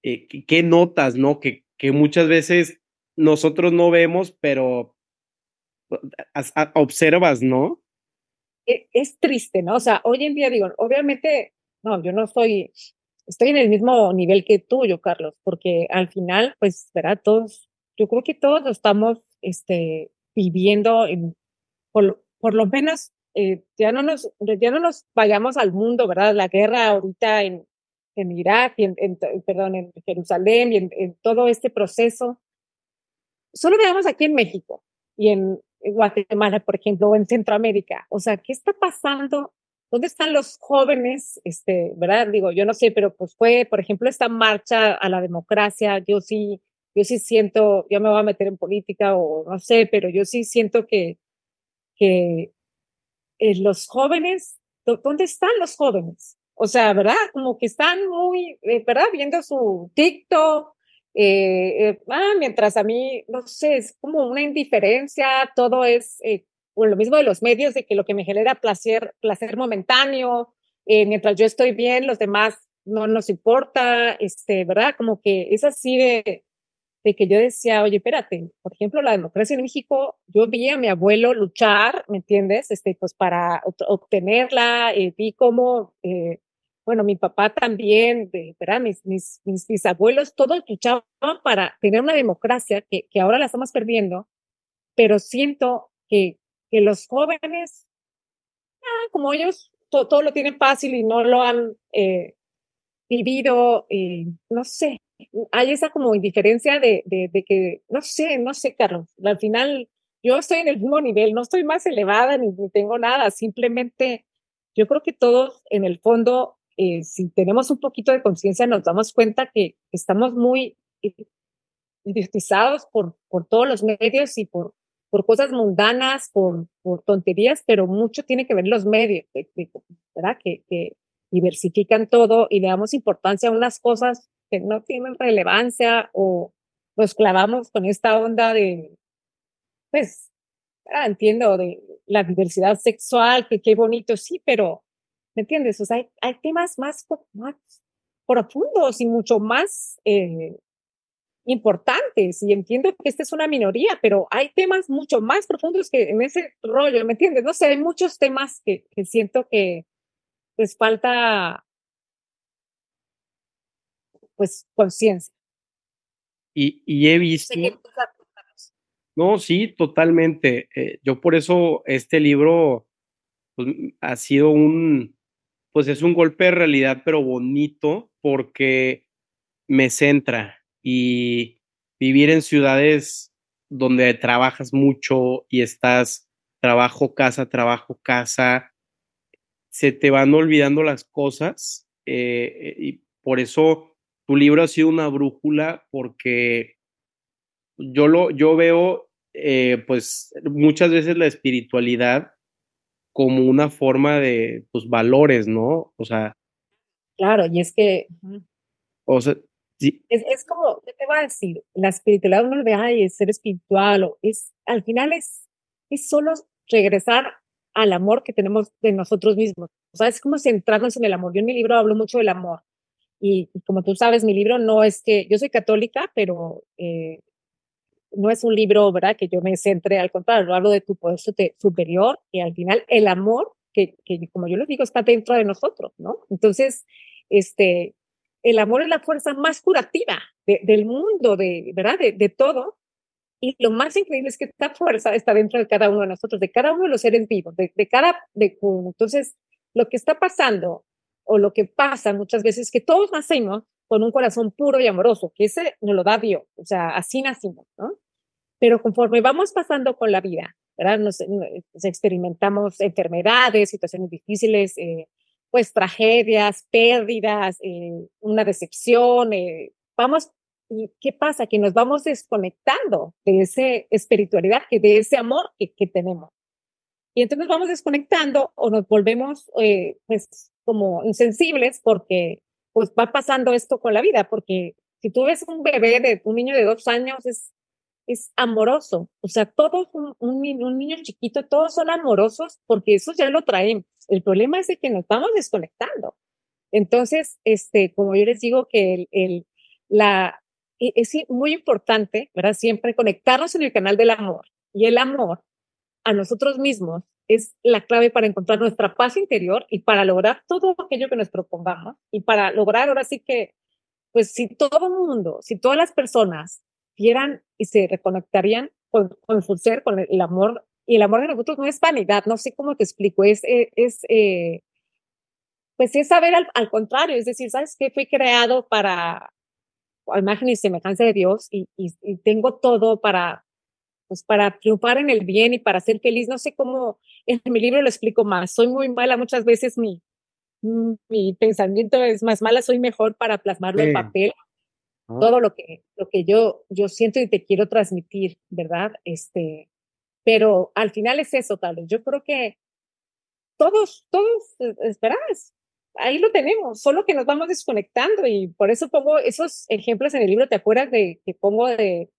A: Eh, ¿qué, notas, no? Que, que muchas veces nosotros no vemos, pero observas, ¿no?
B: E, es triste, ¿no? O sea, hoy en día digo, obviamente, no, yo no soy estoy en el mismo nivel que tú, yo, Carlos, porque al final, pues, ¿verdad? Todos, yo creo que todos estamos este, viviendo, en, por, por lo menos, eh, ya, no nos, ya no nos vayamos al mundo, ¿verdad? La guerra ahorita en, en Irak, y en, en, perdón, en Jerusalén y en, en, todo este proceso. Solo veamos aquí en México y en Guatemala, por ejemplo, o en Centroamérica. O sea, ¿qué está pasando ¿Dónde están los jóvenes? Este, ¿verdad? Digo, yo no sé, pero pues fue, por ejemplo, esta marcha a la democracia, yo sí, yo sí siento, yo me voy a meter en política o no sé, pero yo sí siento que, que eh, los jóvenes, ¿dónde están los jóvenes? O sea, ¿verdad? Como que están muy, eh, ¿verdad? Viendo su TikTok, eh, eh, ah, mientras a mí, no sé, es como una indiferencia, todo es eh, o lo mismo de los medios, de que lo que me genera placer, placer momentáneo, eh, mientras yo estoy bien, los demás no nos importa, este, ¿verdad? Como que es así de, de que yo decía, oye, espérate, por ejemplo, la democracia en México, yo vi a mi abuelo luchar, ¿me entiendes? Este, pues para obtenerla, eh, vi cómo, eh, bueno, mi papá también, de, ¿verdad? Mis, mis, mis, mis, abuelos, todos luchaban para tener una democracia que, que ahora la estamos perdiendo, pero siento que que los jóvenes, ah, como ellos todo lo tienen fácil y no lo han eh, vivido, eh, no sé, hay esa como indiferencia de, de, de, que, no sé, no sé, Carlos, al final yo estoy en el mismo nivel, no estoy más elevada ni, ni tengo nada, simplemente yo creo que todos en el fondo, eh, si tenemos un poquito de conciencia, nos damos cuenta que estamos muy idiotizados por, por todos los medios y por, por cosas mundanas, por, por tonterías, pero mucho tiene que ver los medios, ¿verdad? Que, que diversifican todo y le damos importancia a unas cosas que no tienen relevancia o nos clavamos con esta onda de, pues, ah, entiendo, de la diversidad sexual, que qué bonito, sí, pero, ¿me entiendes? O sea, hay, hay temas más, más profundos y mucho más eh, importantes y entiendo que esta es una minoría, pero hay temas mucho más profundos que en ese rollo, ¿me entiendes? No sé, hay muchos temas que, que siento que les falta pues conciencia.
A: Y, y, he visto... No, sí, totalmente. Eh, yo por eso este libro pues, ha sido un, pues es un golpe de realidad, pero bonito, porque me centra, y vivir en ciudades donde trabajas mucho y estás trabajo, casa, trabajo, casa, se te van olvidando las cosas eh, y por eso tu libro ha sido una brújula porque yo lo yo veo eh, pues muchas veces la espiritualidad como una forma de pues valores, ¿no? O sea,
B: claro, y es que
A: o sea,
B: es, es, como, ¿qué te voy a decir? La espiritualidad uno ve, ay, es ser espiritual, o es, al final es, es solo regresar al amor que tenemos de nosotros mismos. O sea, es como centrarnos en el amor. Yo en mi libro hablo mucho del amor. Y, como tú sabes, mi libro no es que, yo soy católica, pero eh, no es un libro, ¿verdad? Que yo me centre, al contrario, hablo de tu poder superior y al final el amor, que, que como yo les digo, está dentro de nosotros, ¿no? Entonces, este, el amor es la fuerza más curativa del mundo, de, ¿verdad? De, todo. Y lo más increíble es que esta fuerza está dentro de cada uno de nosotros, de cada uno de los seres vivos, de, cada, de, entonces, lo que está pasando o lo que pasa muchas veces es que todos nacemos con un corazón puro y amoroso, que ese nos lo da Dios, o sea, así nacimos, ¿no? Pero conforme vamos pasando con la vida, ¿verdad? Nos, experimentamos enfermedades, situaciones difíciles, eh, pues tragedias, pérdidas, eh, una decepción, eh, vamos, ¿y qué pasa? Que nos vamos desconectando de esa espiritualidad, que de ese amor que, que tenemos. Y entonces nos vamos desconectando o nos volvemos pues como insensibles porque pues va pasando esto con la vida, porque si tú ves un bebé de un niño de dos años es es amoroso. O sea, todos, un, un, niño chiquito, todos son amorosos porque eso ya lo traemos. El problema es de que nos vamos desconectando. Entonces, este, como yo les digo que el, el, la, e, es muy importante, ¿verdad? Siempre conectarnos en el canal del amor. Y el amor a nosotros mismos es la clave para encontrar nuestra paz interior y para lograr todo aquello que nos propongamos y para lograr ahora sí que, pues si todo el mundo, si todas las personas vieran y se reconectarían con, con ser, con el, amor. Y el amor de nosotros no es vanidad, no sé cómo te explico, es, eh, es, eh, pues es saber al, contrario, es decir, ¿sabes qué? Fui creado para imagen y semejanza de Dios y, y, y, tengo todo para, pues para triunfar en el bien y para ser feliz. No sé cómo, en mi libro lo explico más. Soy muy mala, muchas veces mi, mi pensamiento es más mala, soy mejor para plasmarlo sí. en papel todo lo que, lo que yo, yo siento y te quiero transmitir, ¿verdad? Este, pero al final es eso, tal vez. Yo creo que todos, todos, eh, esperas, ahí lo tenemos, solo que nos vamos desconectando y por eso pongo esos ejemplos en el libro, ¿te acuerdas de que pongo de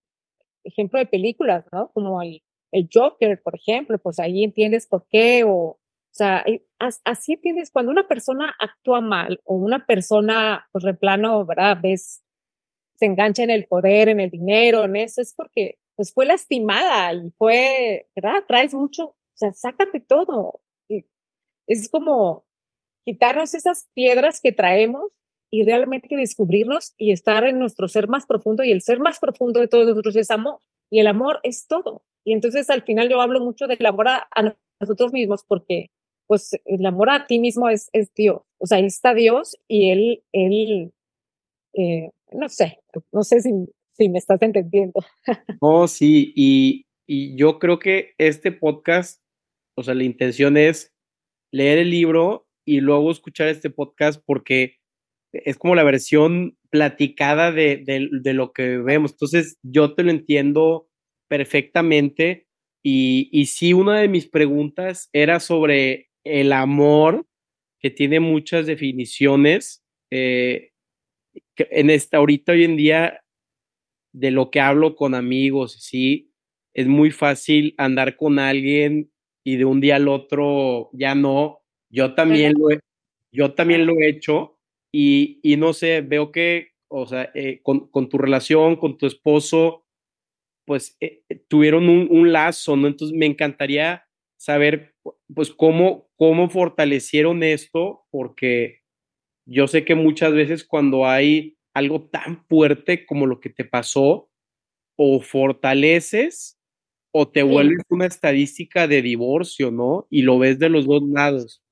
B: ejemplo de películas, ¿no? Como el, el Joker, por ejemplo, pues ahí entiendes por qué o, o sea, así entiendes cuando una persona actúa mal o una persona, pues replano, ¿verdad? Ves se engancha en el poder, en el dinero, en eso, es porque pues fue lastimada y fue, ¿verdad? Traes mucho, o sea, sácate todo. Es como quitarnos esas piedras que traemos y realmente descubrirnos y estar en nuestro ser más profundo y el ser más profundo de todos nosotros es amor y el amor es todo. Y entonces al final yo hablo mucho del amor a, a nosotros mismos porque pues el amor a ti mismo es, es Dios. O sea, ahí está Dios y Él, Él, eh, no sé, no sé si, si me estás entendiendo.
A: Oh, sí, y, y yo creo que este podcast, o sea, la intención es leer el libro y luego escuchar este podcast porque es como la versión platicada de, de, de, lo que vemos. Entonces, yo te lo entiendo perfectamente. Y, y sí, una de mis preguntas era sobre el amor, que tiene muchas definiciones. Eh, que en esta, ahorita, hoy en día, de lo que hablo con amigos, sí, es muy fácil andar con alguien y de un día al otro ya no. Yo también lo he, yo también lo he hecho y, y no sé, veo que, o sea, eh, con, con, tu relación, con tu esposo, pues eh, tuvieron un, un, lazo, ¿no? Entonces me encantaría saber, pues, cómo, cómo fortalecieron esto, porque yo sé que muchas veces cuando hay algo tan fuerte como lo que te pasó, o fortaleces o te sí. vuelves una estadística de divorcio, ¿no? Y lo ves de los dos lados.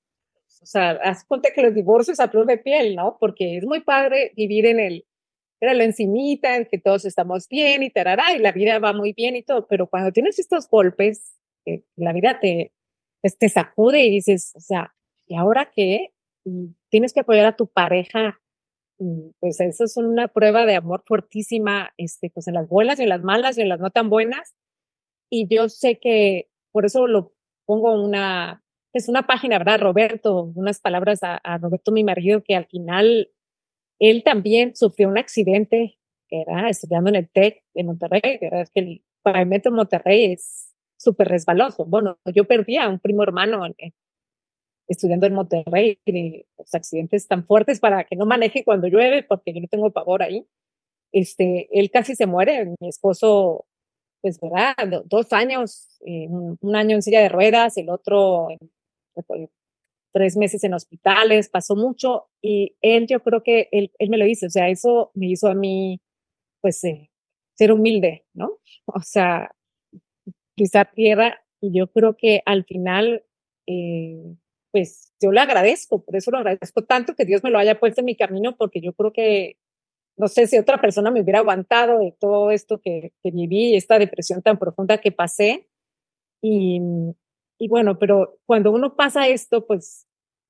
B: O sea, haz cuenta que los divorcios a flor de piel, ¿no? Porque es muy padre vivir en el, era lo encimita, en que todos estamos bien y tarará, y la vida va muy bien y todo, pero cuando tienes estos golpes, eh, la vida te, pues, te sacude y dices, o sea, ¿y ahora qué? Y tienes que apoyar a tu pareja, pues eso es una prueba de amor fuertísima, este, pues en las buenas y en las malas y en las no tan buenas, y yo sé que por eso lo pongo una, es una página, ¿verdad? Roberto, unas palabras a, Roberto, mi marido, que al final él también sufrió un accidente, que era estudiando en el TEC de Monterrey, ¿verdad? Es que el pavimento en Monterrey es súper resbaloso. Bueno, yo perdí a un primo hermano estudiando en Monterrey, los accidentes tan fuertes para que no maneje cuando llueve, porque yo no tengo pavor ahí. Este, él casi se muere, mi esposo pues, ¿verdad? Dos años, eh, un año en silla de ruedas, el otro en, tres meses en hospitales, pasó mucho y él, yo creo que él, él me lo hizo, o sea, eso me hizo a mí, pues, eh, ser humilde, ¿no? O sea, pisar tierra y yo creo que al final, eh, pues, yo le agradezco, por eso lo agradezco tanto que Dios me lo haya puesto en mi camino, porque yo creo que no sé si otra persona me hubiera aguantado de todo esto que, que viví, esta depresión tan profunda que pasé. Y, y, bueno, pero cuando uno pasa esto, pues,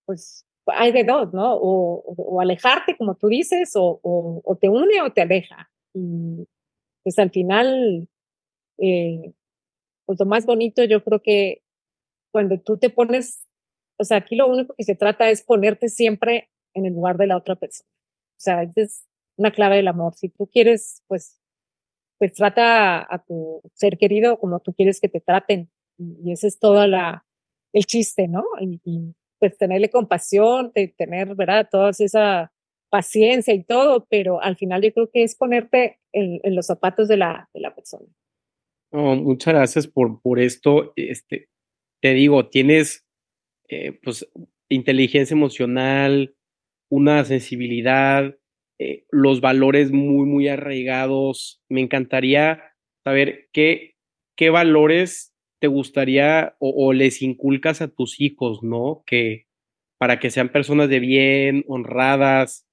B: pues hay de dos, ¿no? O, o, o alejarte, como tú dices, o, o, te une o te aleja. Y pues al final, eh, pues lo más bonito yo creo que cuando tú te pones, o sea, aquí lo único que se trata es ponerte siempre en el lugar de la otra persona. O sea, es una clave del amor. Si tú quieres, pues, pues trata a tu ser querido como tú quieres que te traten. Y, ese es todo la, el chiste, ¿no? Y, y, pues tenerle compasión, de tener, ¿verdad? Toda esa paciencia y todo, pero al final yo creo que es ponerte en, en los zapatos de la, de la persona.
A: Oh, muchas gracias por, por esto. Este, te digo, tienes eh, pues inteligencia emocional, una sensibilidad, eh, los valores muy, muy arraigados. Me encantaría saber qué, qué valores te gustaría o, les inculcas a tus hijos, ¿no? Que para que sean personas de bien, honradas.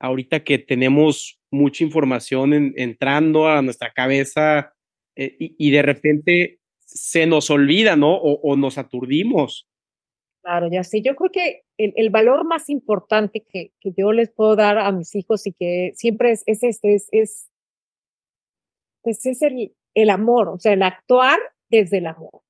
A: Ahorita que tenemos mucha información en, entrando a nuestra cabeza eh, y, de repente se nos olvida, ¿no? O, nos aturdimos.
B: Claro, ya sé. Yo creo que el, el valor más importante que, que, yo les puedo dar a mis hijos y que siempre es, es este, es, es, pues es el, el amor, o sea, el actuar desde el amor.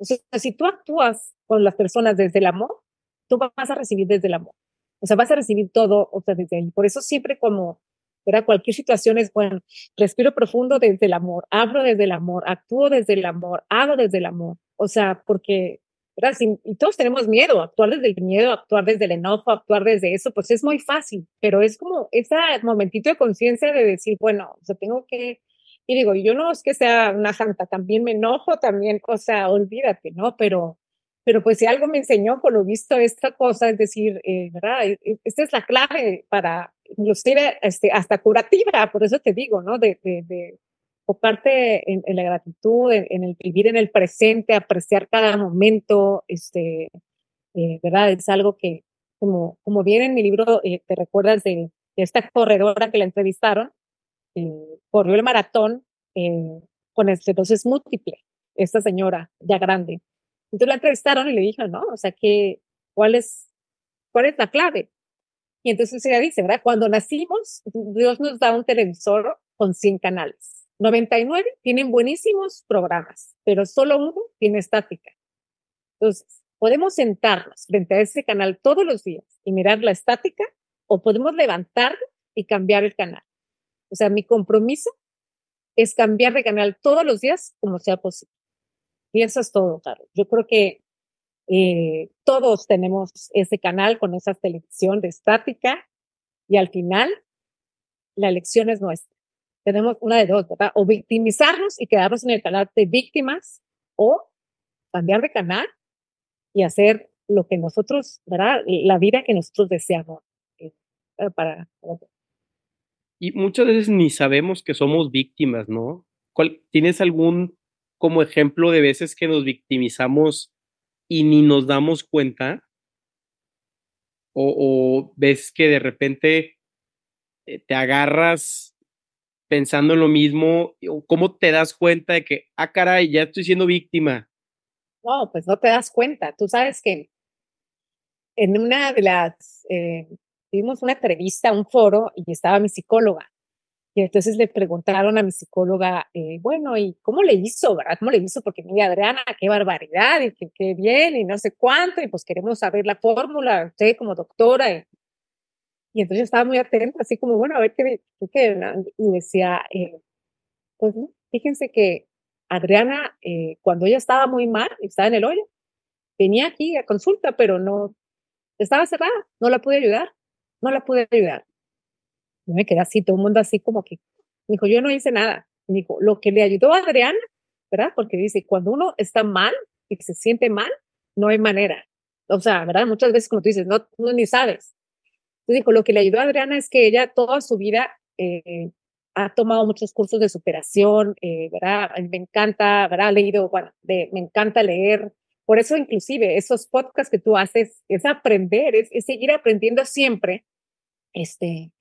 B: O sea, si tú actúas con las personas desde el amor, tú vas a recibir desde el amor. O sea, vas a recibir todo, o sea, desde ahí. Por eso siempre como, ¿verdad? Cualquier situación es, bueno, respiro profundo desde el amor, hablo desde el amor, actúo desde el amor, hago desde el amor. O sea, porque ¿verdad? y todos tenemos miedo, actuar desde el miedo, actuar desde el enojo, actuar desde eso, pues es muy fácil, pero es como ese momentito de conciencia de decir, bueno, o sea, tengo que, y digo, yo no es que sea una santa, también me enojo, también, o sea, olvídate, ¿no? Pero, pero pues si algo me enseñó, por lo visto, esta cosa, es decir, eh, ¿verdad? E, e, esta es la clave para, inclusive, este, hasta curativa, por eso te digo, ¿no? De, de, de enfocarte en, la gratitud, en, el vivir en el presente, apreciar cada momento, este, eh, ¿verdad? Es algo que, como, como viene en mi libro, eh, te recuerdas de, esta corredora que la entrevistaron, corrió el maratón con esclerosis múltiple, esta señora ya grande. Entonces la entrevistaron y le dijeron, ¿no? O sea, que, ¿cuál es, cuál es la clave? Y entonces ella dice, ¿verdad? Cuando nacimos, Dios nos da un televisor con 100 canales. 99 tienen buenísimos programas, pero solo uno tiene estática. Entonces, podemos sentarnos frente a ese canal todos los días y mirar la estática o podemos levantarlo y cambiar el canal. O sea, mi compromiso es cambiar de canal todos los días como sea posible. Y eso es todo, Carlos. Yo creo que eh, todos tenemos ese canal con esa televisión de estática y al final la elección es nuestra. Tenemos una de dos, ¿verdad? O victimizarnos y quedarnos en el canal de víctimas o cambiar de canal y hacer lo que nosotros, ¿verdad? La vida que nosotros deseamos eh, para,
A: Y muchas veces ni sabemos que somos víctimas, ¿no? ¿Cuál, ¿Tienes algún como ejemplo de veces que nos victimizamos y ni nos damos cuenta? O, ves que de repente eh, te agarras pensando en lo mismo, o cómo te das cuenta de que, ah, caray, ya estoy siendo víctima.
B: No, pues no te das cuenta. Tú sabes que en una de las, eh, tuvimos una entrevista, un foro, y estaba mi psicóloga. Y entonces le preguntaron a mi psicóloga, eh, bueno, ¿y cómo le hizo, verdad? ¿Cómo le hizo? Porque mira, Adriana, qué barbaridad, y qué bien, y no sé cuánto, y pues queremos saber la fórmula, usted como doctora. Y, y entonces estaba muy atenta, así como, bueno, a ver qué, qué y decía, eh, pues fíjense que Adriana, eh, cuando ella estaba muy mal, estaba en el hoyo, venía aquí a consulta, pero no, estaba cerrada, no la pude ayudar, no la pude ayudar. Yo me quedé así, todo el mundo así como que, dijo, yo no hice nada. dijo, lo que le ayudó a Adriana, ¿verdad? Porque dice, cuando uno está mal y se siente mal, no hay manera. O sea, ¿verdad? Muchas veces, como tú dices, no, no ni sabes. Entonces dijo, lo que le ayudó a Adriana es que ella toda su vida eh, ha tomado muchos cursos de superación, eh, ¿verdad? Me encanta, ¿verdad? Ha leído, bueno, me encanta leer. Por eso, inclusive, esos podcasts que tú haces es aprender, es, es seguir aprendiendo siempre, este,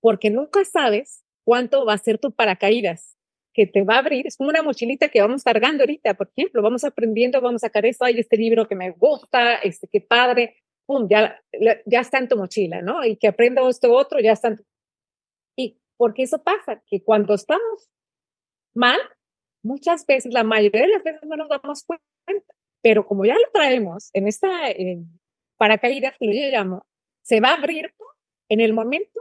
B: porque nunca sabes cuánto va a ser tu paracaídas que te va a abrir. Es como una mochilita que vamos cargando ahorita, por ejemplo, vamos aprendiendo, vamos a sacar esto, hay este libro que me gusta, este, qué padre, pum, ya, ya está en tu mochila, ¿no? Y que aprendo esto otro, ya está. Y porque eso pasa, que cuando estamos mal, muchas veces, la mayoría de las veces no nos damos cuenta, pero como ya lo traemos en esta eh, paracaídas que yo llamo, se va a abrir en el momento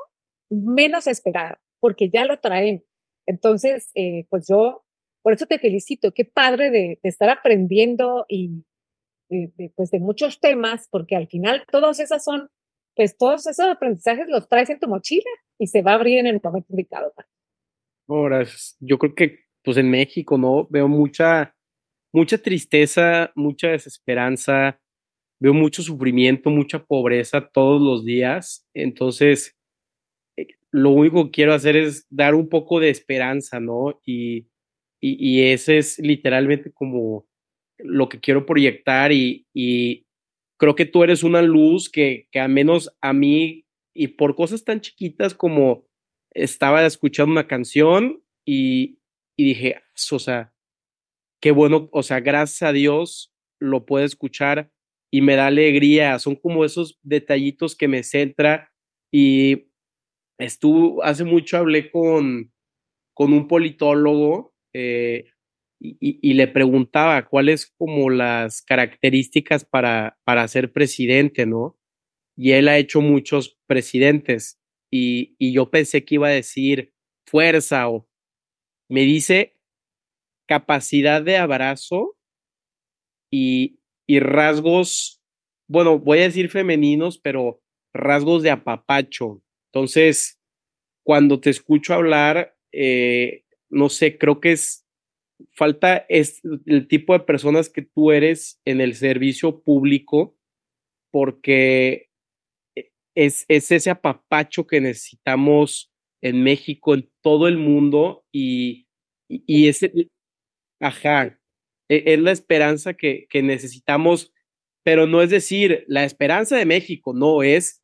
B: menos esperado, porque ya lo traen. Entonces, eh, pues yo, por eso te felicito, qué padre de, estar aprendiendo y de, pues de muchos temas, porque al final todos esas son, pues todos esos aprendizajes los traes en tu mochila y se va a abrir en el momento indicado.
A: Ahora, yo creo que pues en México, ¿no? Veo mucha, mucha tristeza, mucha desesperanza, veo mucho sufrimiento, mucha pobreza todos los días. Entonces, lo único que quiero hacer es dar un poco de esperanza, ¿no? Y, y, ese es literalmente como lo que quiero proyectar y, y creo que tú eres una luz que, que al menos a mí y por cosas tan chiquitas como estaba escuchando una canción y, y dije, o sea, qué bueno, o sea, gracias a Dios lo puedo escuchar y me da alegría, son como esos detallitos que me centra y estuvo, hace mucho hablé con, con un politólogo eh, y, le preguntaba cuáles como las características para, para ser presidente, ¿no? Y él ha hecho muchos presidentes y, y yo pensé que iba a decir fuerza o me dice capacidad de abrazo y, y rasgos, bueno, voy a decir femeninos, pero rasgos de apapacho, entonces, cuando te escucho hablar, eh, no sé, creo que es falta es el tipo de personas que tú eres en el servicio público, porque es, es ese apapacho que necesitamos en México, en todo el mundo, y, y, ese, ajá, e, es la esperanza que, que necesitamos pero no es decir la esperanza de México, no es.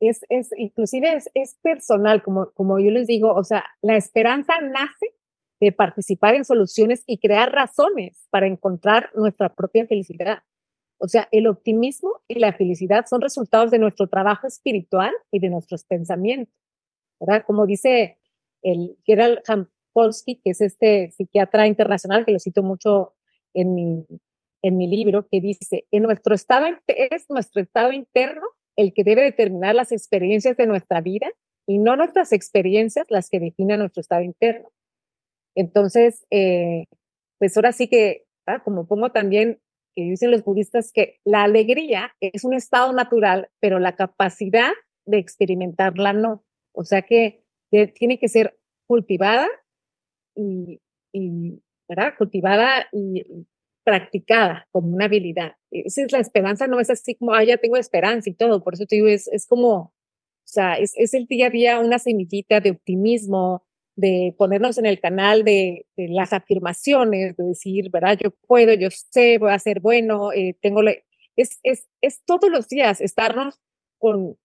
B: Es, es inclusive es, es personal, como, como yo les digo, o sea, la esperanza nace de participar en soluciones y crear razones para encontrar nuestra propia felicidad. O sea, el optimismo y la felicidad son resultados de nuestro trabajo espiritual y de nuestros pensamientos. ¿verdad? Como dice el Gerald Jampolsky, que es este psiquiatra internacional que lo cito mucho en mi, en mi libro, que dice, en nuestro estado, es nuestro estado interno el que debe determinar las experiencias de nuestra vida y no nuestras experiencias las que definen nuestro estado interno. Entonces, eh, pues ahora sí que, ah, como pongo también, que dicen los budistas, que la alegría es un estado natural, pero la capacidad de experimentarla no. O sea que, tiene que ser cultivada y, ¿verdad? Cultivada y, practicada como una habilidad. Esa es la esperanza, no es así como, ah, ya tengo esperanza y todo. Por eso te digo, es, es como, o sea, es, es el día a día una semillita de optimismo, de ponernos en el canal de, las afirmaciones, de decir, ¿verdad? Yo puedo, yo sé, voy a ser bueno, eh, tengo... es, es, es todos los días estarnos con...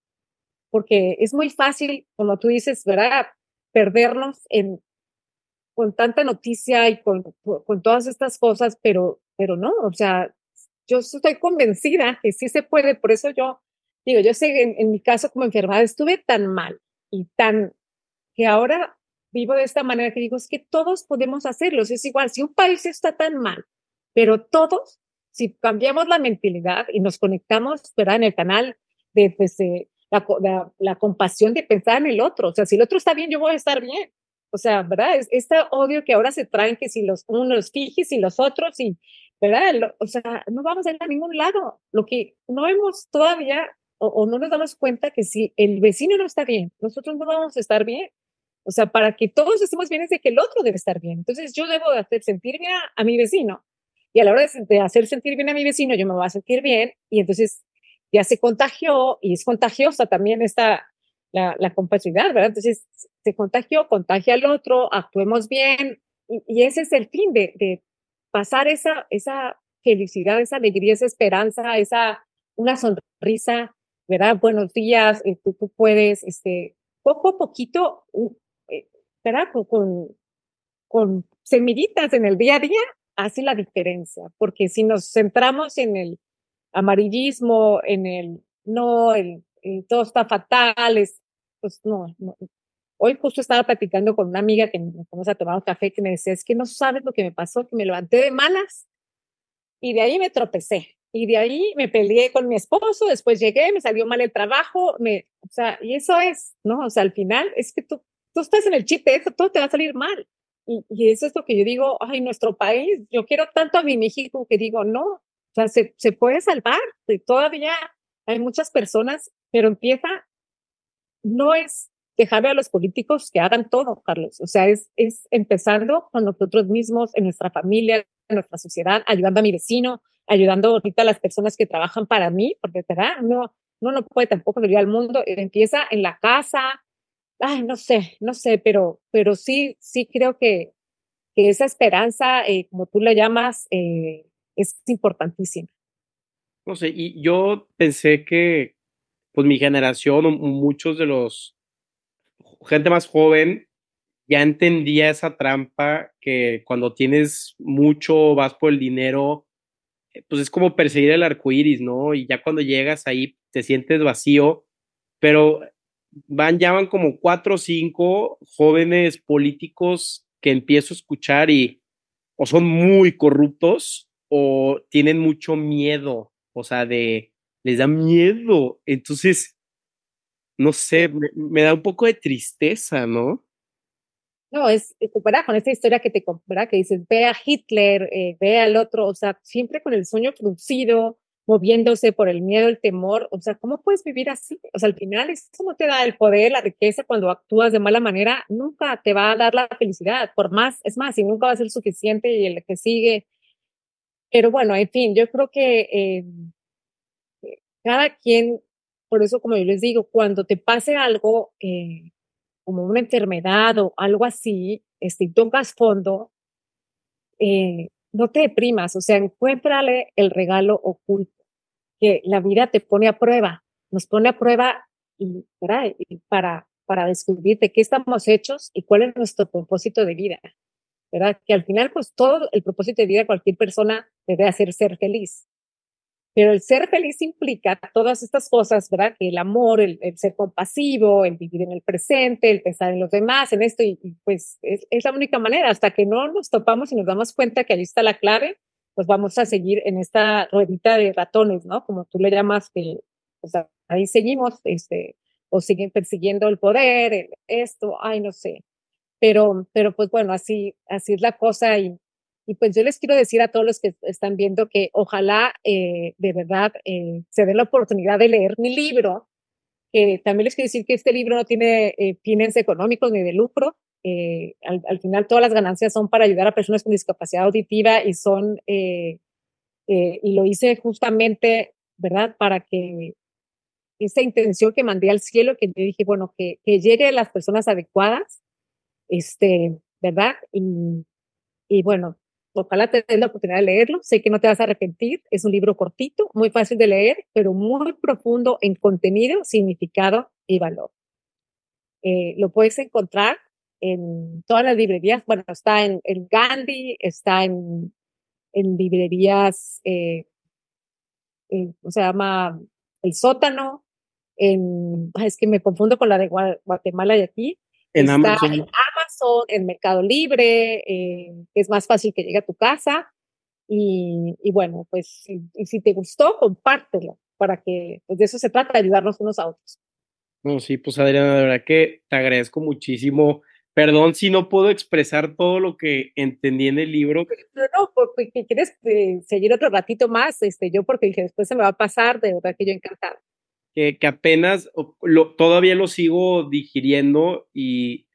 B: Porque es muy fácil, como tú dices, ¿verdad? Perdernos en, con tanta noticia y con, con todas estas cosas, pero, pero no, o sea, yo estoy convencida que sí se puede, por eso yo digo, yo sé, en, en mi caso como enfermedad estuve tan mal y tan que ahora vivo de esta manera que digo, es que todos podemos hacerlo. Es igual, si un país está tan mal, pero todos, si cambiamos la mentalidad y nos conectamos, ¿verdad? En el canal de, pues, la, la, compasión de pensar en el otro. O sea, si el otro está bien, yo voy a estar bien. O sea, ¿verdad? Es, este odio que ahora se traen, que si los unos los fijes y los otros, y, ¿verdad? o sea, no vamos a ir a ningún lado. Lo que no hemos todavía, o, o no nos damos cuenta que si el vecino no está bien, nosotros no vamos a estar bien. O sea, para que todos estemos bien es de que el otro debe estar bien. Entonces yo debo de hacer sentir bien a, mi vecino. Y a la hora de, hacer sentir bien a mi vecino, yo me voy a sentir bien. Y entonces ya se contagió y es contagiosa también esta, la, la ¿verdad? Entonces se contagió, contagia al otro, actuemos bien. Y, ese es el fin de, pasar esa, esa felicidad, esa alegría, esa esperanza, esa, una sonrisa, ¿verdad? Buenos días, eh, tú, tú puedes, este, poco a poquito, con, con semillitas en el día a día, hace la diferencia, porque si nos centramos en el amarillismo, en el no, el, todo está fatal, es, pues no, Hoy justo estaba platicando con una amiga que nos a tomar un café que me decía, es que no sabes lo que me pasó, que me levanté de malas y de ahí me tropecé y de ahí me peleé con mi esposo, después llegué, me salió mal el trabajo, me, o sea, y eso es, ¿no? O sea, al final es que tú tú estás en el chip de eso, todo te va a salir mal. Y, y, eso es lo que yo digo, ay, nuestro país, yo quiero tanto a mi México que digo, no, o sea, se, se puede salvar. Y todavía hay muchas personas, pero empieza, no es dejarle a los políticos que hagan todo, Carlos. O sea, es, es empezando con nosotros mismos, en nuestra familia, en nuestra sociedad, ayudando a mi vecino, ayudando ahorita a las personas que trabajan para mí, porque ¿verdad? no, no, no puede tampoco vivir al mundo. Empieza en la casa, ay, no sé, no sé, pero, pero sí, sí creo que, que esa esperanza, eh, como tú la llamas, eh, es importantísima.
A: No sé, y yo pensé que, pues mi generación, o muchos de los, gente más joven, ya entendía esa trampa que cuando tienes mucho, vas por el dinero, eh, pues es como perseguir el arco iris, ¿no? Y ya cuando llegas ahí te sientes vacío, pero van, ya van como cuatro o cinco jóvenes políticos que empiezo a escuchar y o son muy corruptos o tienen mucho miedo, o sea, de, les da miedo. Entonces, no sé, me, da un poco de tristeza, ¿no?
B: No, es, ¿verdad? Con esta historia que te, ¿verdad? Que dices, ve a Hitler, eh, ve al otro, o sea, siempre con el sueño fruncido, moviéndose por el miedo, el temor, o sea, ¿cómo puedes vivir así? O sea, al final eso no te da el poder, la riqueza cuando actúas de mala manera, nunca te va a dar la felicidad, por más, es más, y nunca va a ser suficiente y el que sigue. Pero bueno, en fin, yo creo que eh, cada quien, por eso como yo les digo, cuando te pase algo eh, como una enfermedad o algo así, este, tocas fondo, eh, no te deprimas, o sea, encuéntrale el regalo oculto, que la vida te pone a prueba, nos pone a prueba y, para, para descubrir de qué estamos hechos y cuál es nuestro propósito de vida, ¿verdad? Que al final, pues todo el propósito de vida de cualquier persona debe hacer ser feliz. Pero el ser feliz implica todas estas cosas, ¿verdad? El amor, el, ser compasivo, el vivir en el presente, el pensar en los demás, en esto, y, pues es, es, la única manera. Hasta que no nos topamos y nos damos cuenta que ahí está la clave, pues vamos a seguir en esta ruedita de ratones, ¿no? Como tú le llamas, que pues ahí seguimos, este, o siguen persiguiendo el poder, esto, ay, no sé. Pero, pero pues bueno, así, así es la cosa y, y pues yo les quiero decir a todos los que están viendo que ojalá eh, de verdad eh, se den la oportunidad de leer mi libro, que también les quiero decir que este libro no tiene eh, fines económicos ni de lucro. Al, al, final todas las ganancias son para ayudar a personas con discapacidad auditiva y son, y lo hice justamente, ¿verdad? Para que esa intención que mandé al cielo, que yo dije, bueno, que, que llegue a las personas adecuadas, este, ¿verdad? Y bueno, Ojalá te des la oportunidad de leerlo. Sé que no te vas a arrepentir. Es un libro cortito, muy fácil de leer, pero muy profundo en contenido, significado y valor. Eh, lo puedes encontrar en todas las librerías. Bueno, está en, Gandhi, está en, en librerías, eh, se llama? El Sótano. En, es que me confundo con la de Guatemala y aquí.
A: En Amazon.
B: En Amazon, en Mercado Libre, eh, es más fácil que llegue a tu casa. Y, y bueno, pues si, si te gustó, compártelo para que, pues de eso se trata, ayudarnos unos a otros.
A: No, sí, pues Adriana, de verdad que te agradezco muchísimo. Perdón si no puedo expresar todo lo que entendí en el libro.
B: No, no, porque quieres eh, seguir otro ratito más, este, yo porque dije, después se me va a pasar, de verdad que yo encantada
A: que, apenas lo, todavía lo sigo digiriendo y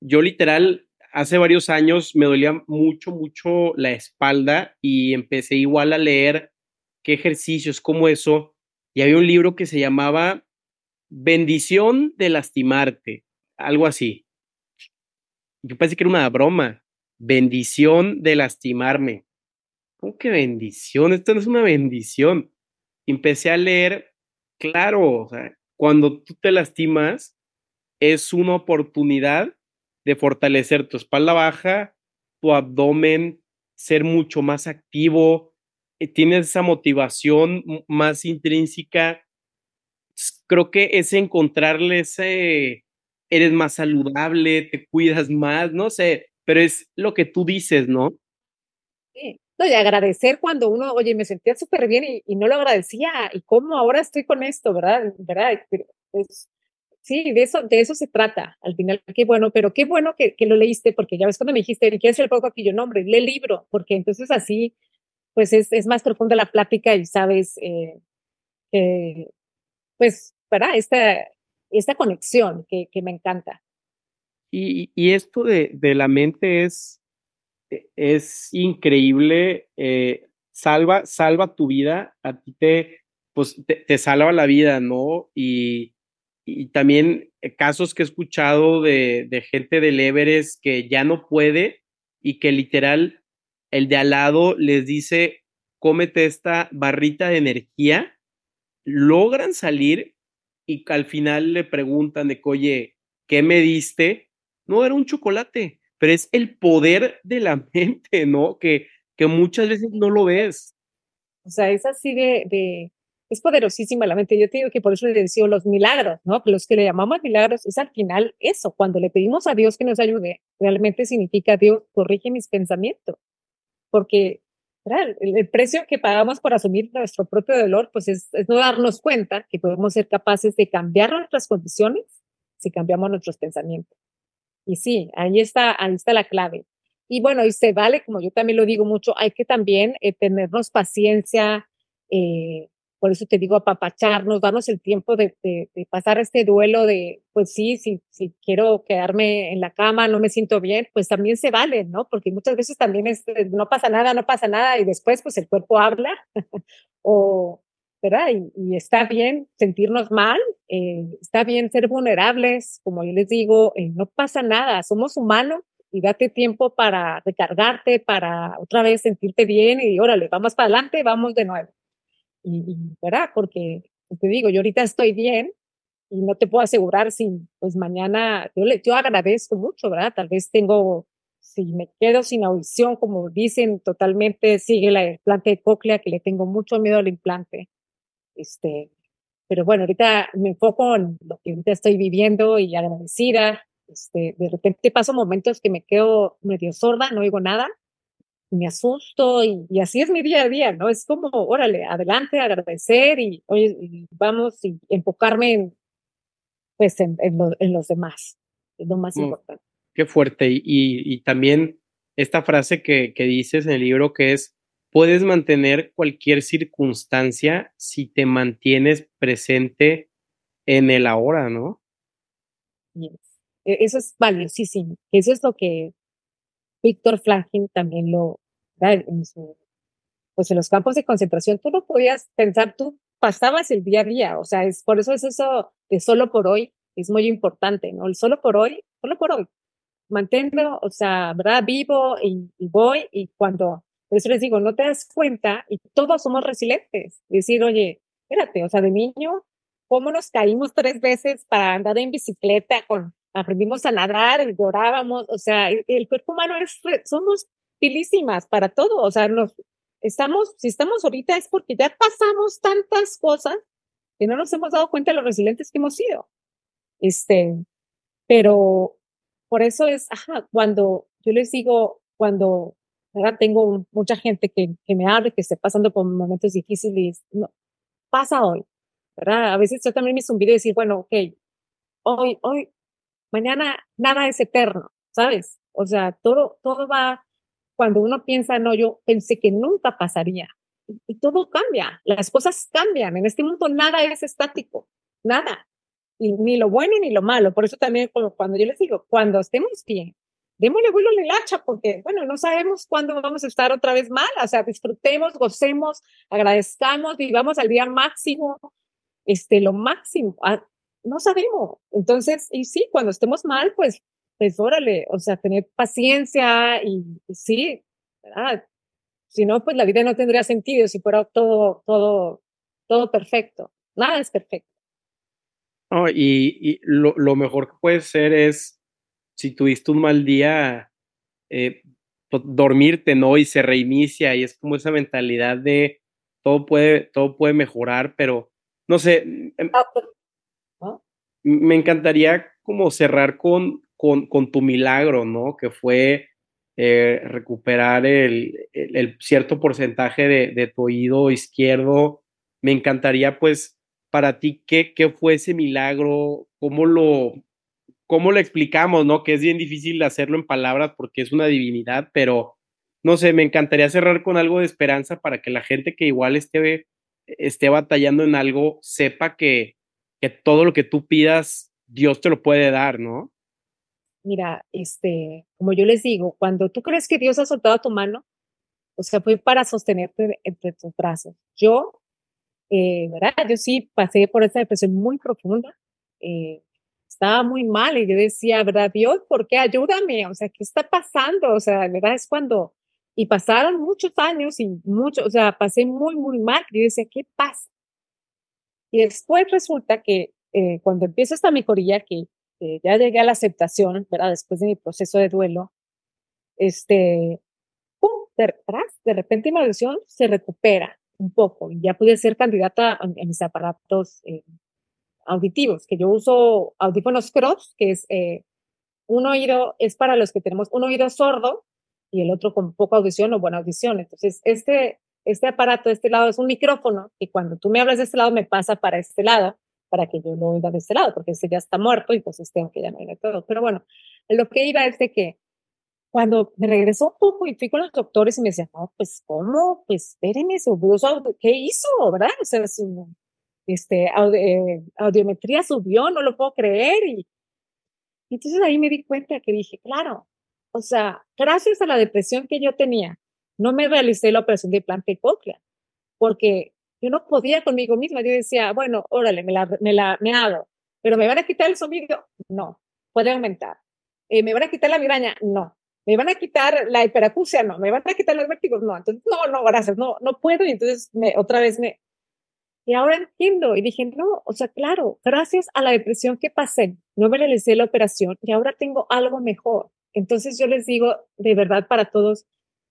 A: yo literal hace varios años me dolía mucho, mucho la espalda y empecé igual a leer qué ejercicios, como eso, y había un libro que se llamaba Bendición de lastimarte, algo así. Yo pensé que era una broma. Bendición de lastimarme. ¿Cómo que bendición? Esto no es una bendición. Empecé a leer Claro, o sea, cuando tú te lastimas, es una oportunidad de fortalecer tu espalda baja, tu abdomen, ser mucho más activo, eh, tienes esa motivación más intrínseca. Creo que es encontrarle ese, eres más saludable, te cuidas más, no sé, pero es lo que tú dices, ¿no?
B: Sí, no, y agradecer cuando uno, oye, me sentía súper bien y, no lo agradecía, y cómo ahora estoy con esto, ¿verdad? ¿verdad? Pues, sí, de eso, de eso se trata, al final, qué bueno, pero qué bueno que, que lo leíste, porque ya ves cuando me dijiste, ¿quieres el poco aquí? Yo, no, hombre, lee el libro, porque entonces así, pues es, es más profunda la plática y sabes eh, que, pues, ¿verdad? Esta, esta conexión que, que me encanta.
A: Y, y esto de, de la mente es e, es increíble, eh, salva, salva tu vida, a ti te, pues, te, salva la vida, ¿no? Y, y, también casos que he escuchado de, de gente del Everest que ya no puede y que literal el de al lado les dice, cómete esta barrita de energía, logran salir y al final le preguntan de oye, ¿qué me diste? No, era un chocolate pero es el poder de la mente, ¿no? Que, que muchas veces no lo ves.
B: O sea, es así de, es poderosísima la mente. Yo te digo que por eso le decía los milagros, ¿no? Los que le llamamos milagros es al final eso, cuando le pedimos a Dios que nos ayude, realmente significa Dios corrige mis pensamientos, porque el, el, precio que pagamos por asumir nuestro propio dolor, pues es, es no darnos cuenta que podemos ser capaces de cambiar nuestras condiciones si cambiamos nuestros pensamientos. Y sí, ahí está, ahí está la clave. Y bueno, y se vale, como yo también lo digo mucho, hay que también eh, tenernos paciencia, eh, por eso te digo, apapacharnos, darnos el tiempo de, de, pasar este duelo de, pues sí, si, quiero quedarme en la cama, no me siento bien, pues también se vale, ¿no? Porque muchas veces también es, no pasa nada, no pasa nada, y después pues el cuerpo habla, o, ¿verdad? Y, está bien sentirnos mal, eh, está bien ser vulnerables, como yo les digo, eh, no pasa nada, somos humanos y date tiempo para recargarte, para otra vez sentirte bien y órale, vamos para adelante, vamos de nuevo. Y, y ¿verdad? Porque te digo, yo ahorita estoy bien y no te puedo asegurar si, pues mañana, yo, le, yo agradezco mucho, ¿verdad? Tal vez tengo, si me quedo sin audición, como dicen, totalmente sigue la implante de cóclea, que le tengo mucho miedo al implante. Este, pero bueno, ahorita me enfoco en lo que ahorita estoy viviendo y agradecida. Este, de repente paso momentos que me quedo medio sorda, no oigo nada, me asusto y, y, así es mi día a día, ¿no? Es como, órale, adelante, agradecer y, oye, y vamos y enfocarme en, pues en, en, lo, en, los demás, es lo más mm, importante.
A: Qué fuerte. Y, y, también esta frase que, que dices en el libro que es, puedes mantener cualquier circunstancia si te mantienes presente en el ahora, ¿no?
B: Yes. E, eso es valiosísimo. Eso es lo que Víctor Franklin también lo en su, pues en los campos de concentración. Tú no podías pensar, tú pasabas el día a día. O sea, es por eso es eso de solo por hoy, es muy importante, ¿no? El solo por hoy, solo por hoy. Manténlo, o sea, ¿verdad? Vivo y, y voy y cuando, por eso les digo, no te das cuenta y todos somos resilientes. Decir, oye, espérate, o sea, de niño, ¿cómo nos caímos tres veces para andar en bicicleta con, aprendimos a nadar, llorábamos, o sea, el, el cuerpo humano es, somos pilísimas para todo, o sea, nos, estamos, si estamos ahorita es porque ya pasamos tantas cosas que no nos hemos dado cuenta de los resilientes que hemos sido. Este, pero por eso es, ajá, cuando yo les digo, cuando ahora tengo mucha gente que, que me habla, que esté pasando por momentos difíciles, no, pasa hoy, ¿verdad? A veces yo también me video y decir, bueno, ok, hoy, hoy, mañana nada es eterno, ¿sabes? O sea, todo, todo va, cuando uno piensa, no, yo pensé que nunca pasaría. Y, todo cambia, las cosas cambian. En este mundo nada es estático, nada. Y, ni lo bueno ni lo malo. Por eso también cuando yo les digo, cuando estemos bien, démosle vuelo al hacha, porque, bueno, no sabemos cuándo vamos a estar otra vez mal. O sea, disfrutemos, gocemos, agradezcamos, vivamos al día máximo, este, lo máximo. No sabemos. Entonces, y sí, cuando estemos mal, pues pues órale, o sea, tener paciencia y, sí, ¿verdad? Si no, pues la vida no tendría sentido si fuera todo, todo, todo perfecto. Nada es perfecto.
A: Oh, y, y lo, lo, mejor que puede ser es, si tuviste un mal día, eh, pues, dormirte, ¿no? Y se reinicia y es como esa mentalidad de todo puede, todo puede mejorar, pero no sé, em, ah, pues, me encantaría como cerrar con, con, con tu milagro, ¿no? Que fue eh, recuperar el, el, cierto porcentaje de, de, tu oído izquierdo. Me encantaría, pues, para ti, ¿qué, qué fue ese milagro? ¿Cómo lo, ¿Cómo lo explicamos, no? Que es bien difícil hacerlo en palabras porque es una divinidad, pero no sé, me encantaría cerrar con algo de esperanza para que la gente que igual esté, esté batallando en algo sepa que, que todo lo que tú pidas, Dios te lo puede dar, ¿no?
B: mira, este, como yo les digo, cuando tú crees que Dios ha soltado tu mano, o sea, fue para sostenerte entre tus brazos. Yo, eh, ¿verdad? Yo sí pasé por esa depresión muy profunda. Eh, estaba muy mal y yo decía, ¿verdad? Dios, ¿por qué? Ayúdame. O sea, ¿qué está pasando? O sea, ¿verdad? Es cuando, y pasaron muchos años y mucho, o sea, pasé muy, muy mal. Y yo decía, ¿qué pasa? Y después resulta que eh, cuando empiezo esta mejoría, que ya llegué a la aceptación, ¿verdad? Después de mi proceso de duelo, este, ¡pum! De, de repente mi audición se recupera un poco ya pude ser candidata en, mis aparatos eh, auditivos, que yo uso audífonos cross, que es eh, un oído, es para los que tenemos un oído sordo y el otro con poca audición o buena audición. Entonces, este, este aparato de este lado es un micrófono y cuando tú me hablas de este lado me pasa para este lado para que yo lo oiga de este lado, porque ese ya está muerto y pues tengo que no oiga todo. Pero bueno, lo que iba es de que cuando me regresó un poco y fui con los doctores y me decían, no, pues, ¿cómo? Pues, espérenme, subió, ¿qué hizo? ¿Verdad? O sea, su, este, eh, audiometría subió, no lo puedo creer. Y, y entonces ahí me di cuenta que dije, claro, o sea, gracias a la depresión que yo tenía, no me realicé la operación de implante cóclea, porque yo no podía conmigo misma. Yo decía, bueno, órale, me la, me la me pero ¿me van a quitar el sonido? No, puede aumentar. Eh, ¿Me van a quitar la migraña? No. me van a quitar la hiperacusia, no, me van a quitar los vértigos, no, entonces, no, no, gracias, no, no puedo, y entonces me, otra vez me, y ahora entiendo, y dije, no, o sea, claro, gracias a la depresión que pasé, no me realicé la operación, y ahora tengo algo mejor. Entonces yo les digo, de verdad, para todos,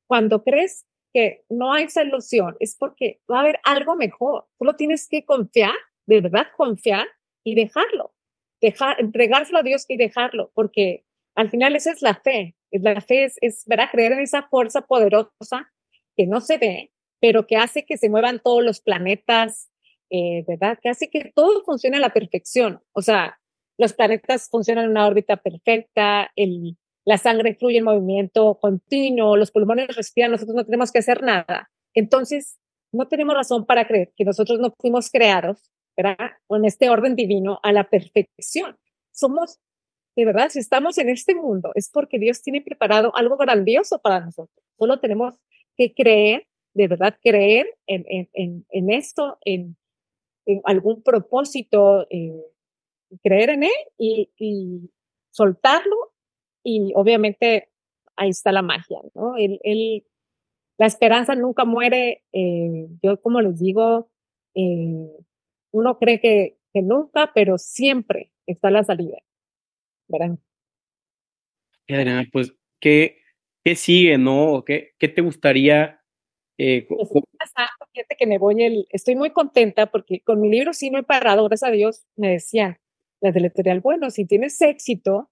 B: cuando crees que no hay solución, es porque va a haber algo mejor, lo tienes que confiar, de verdad confiar, y dejarlo, dejar, entregárselo a Dios y dejarlo, porque al final esa es la fe, la fe es, es ¿verdad? creer en esa fuerza poderosa que no se ve, pero que hace que se muevan todos los planetas, eh, ¿verdad? Que hace que todo funcione a la perfección. O sea, los planetas funcionan en una órbita perfecta, el, la sangre fluye en movimiento continuo, los pulmones respiran, nosotros no tenemos que hacer nada. Entonces, no tenemos razón para creer que nosotros no fuimos creados, ¿verdad? Con este orden divino a la perfección. Somos de verdad, si estamos en este mundo, es porque Dios tiene preparado algo grandioso para nosotros. Solo tenemos que creer, de verdad, creer en, en, en, esto, en, en, algún propósito, eh, creer en Él y, y, soltarlo. Y obviamente ahí está la magia, ¿no? El, el, la esperanza nunca muere. Eh, yo, como les digo, eh, uno cree que, que nunca, pero siempre está la salida. ¿verdad?
A: Adriana, pues, ¿qué, qué sigue, no? ¿Qué, qué te gustaría? Eh,
B: pues, fíjate que me voy el, estoy muy contenta porque con mi libro sí no he parado, gracias a Dios, me decían las del editorial, bueno, si tienes éxito,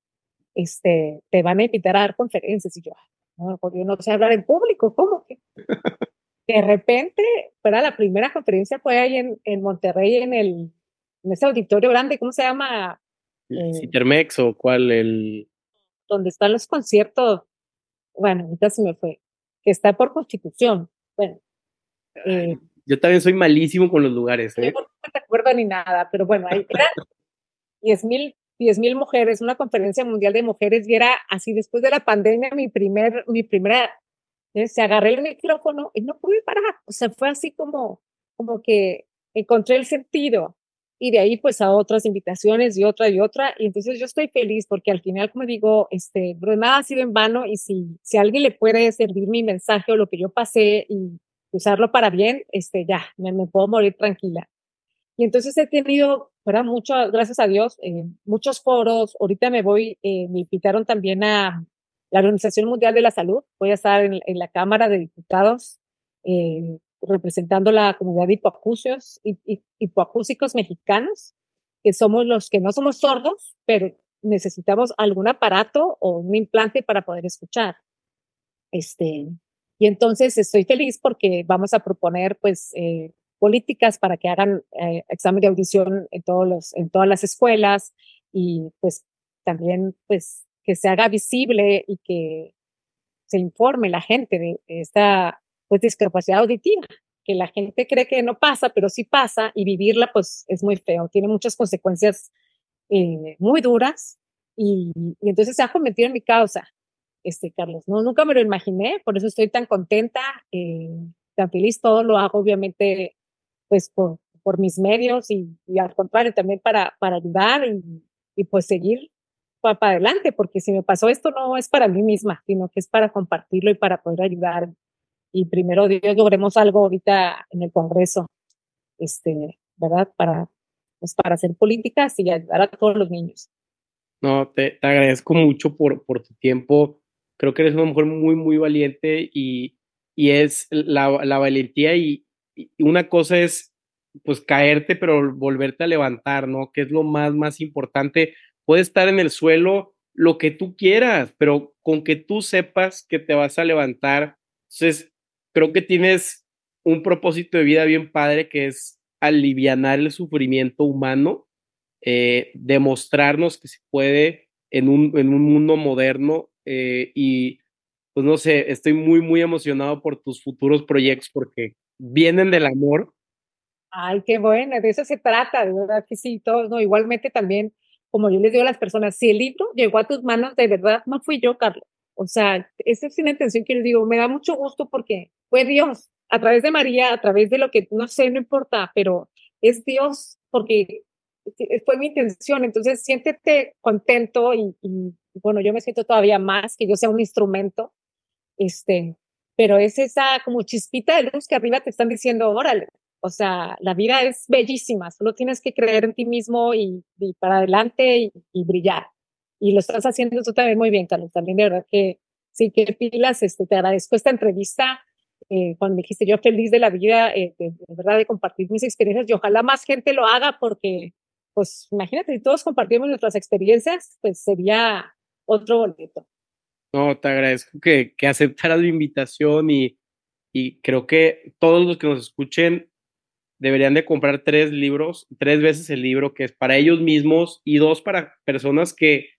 B: este, te van a invitar a dar conferencias. Y yo, no, porque yo no sé hablar en público, ¿cómo que? de repente, para la primera conferencia fue ahí en, en Monterrey, en el, en ese auditorio grande, ¿cómo se llama?
A: Eh, ¿Citermex o cuál? El...
B: Donde están los conciertos. Bueno, ahorita se me fue. Que está por constitución. Bueno.
A: Eh, yo también soy malísimo con los lugares. ¿eh?
B: no me acuerdo ni nada, pero bueno, ahí eran 10 mil diez mil mujeres, una conferencia mundial de mujeres, y era así después de la pandemia, mi primer, mi primera, ¿eh? se agarré el micrófono y no pude parar. O sea, fue así como, como que encontré el sentido y de ahí pues a otras invitaciones y otra y otra. Y entonces yo estoy feliz porque al final, como digo, este, nada ha sido en vano y si, si alguien le puede servir mi mensaje o lo que yo pasé y usarlo para bien, este, ya, me, me puedo morir tranquila. Y entonces he tenido, ¿verdad? Mucho, gracias a Dios, eh, muchos foros. Ahorita me voy, eh, me invitaron también a la Organización Mundial de la Salud. Voy a estar en, en la Cámara de Diputados eh, representando la comunidad de hipoacúsicos, hipoacúsicos mexicanos, que somos los que no somos sordos, pero necesitamos algún aparato o un implante para poder escuchar. Este, y entonces estoy feliz porque vamos a proponer pues eh, políticas para que hagan eh, examen de audición en, todos los, en todas las escuelas y pues también pues que se haga visible y que se informe la gente de esta pues discapacidad auditiva, que la gente cree que no pasa, pero sí pasa y vivirla pues es muy feo, tiene muchas consecuencias eh, muy duras y, y, entonces se ha convertido en mi causa, este Carlos, no, nunca me lo imaginé, por eso estoy tan contenta, eh, tan feliz, todo lo hago obviamente pues por, por mis medios y, y, al contrario también para, para ayudar y, y pues seguir para, para adelante, porque si me pasó esto no es para mí misma, sino que es para compartirlo y para poder ayudar y primero Dios logremos algo ahorita en el Congreso, este, ¿verdad? Para, pues para hacer políticas y ayudar a todos los niños.
A: No, te, te agradezco mucho por, por tu tiempo. Creo que eres una mujer muy, muy valiente y, y es la, la valentía y, una cosa es pues caerte, pero volverte a levantar, ¿no? Que es lo más, más importante. Puedes estar en el suelo lo que tú quieras, pero con que tú sepas que te vas a levantar. Entonces, creo que tienes un propósito de vida bien padre que es aliviar el sufrimiento humano, eh, demostrarnos que se puede en un, en un mundo moderno eh, y pues no sé, estoy muy, muy emocionado por tus futuros proyectos porque vienen del amor.
B: Ay, qué bueno, de eso se trata, de verdad que sí, todos, no, igualmente también, como yo les digo a las personas, si el libro llegó a tus manos, de verdad, no fui yo, Carlos. O sea, esa es una intención que les digo, me da mucho gusto porque fue Dios, a través de María, a través de lo que, no sé, no importa, pero es Dios porque fue mi intención. Entonces, siéntete contento y, y, bueno, yo me siento todavía más que yo sea un instrumento, este, pero es esa como chispita de luz que arriba te están diciendo, órale, o sea, la vida es bellísima, solo tienes que creer en ti mismo y, y para adelante y, brillar. Y lo estás haciendo tú también muy bien, Carlos, también de verdad que sí, que pilas, este, te agradezco esta entrevista. Eh, cuando me dijiste yo feliz de la vida, eh, de, verdad, de compartir mis experiencias y ojalá más gente lo haga porque, pues imagínate, si todos compartimos nuestras experiencias, pues sería otro boleto.
A: No, te agradezco que, que aceptaras mi invitación y, y creo que todos los que nos escuchen deberían de comprar tres libros, tres veces el libro, que es para ellos mismos y dos para personas que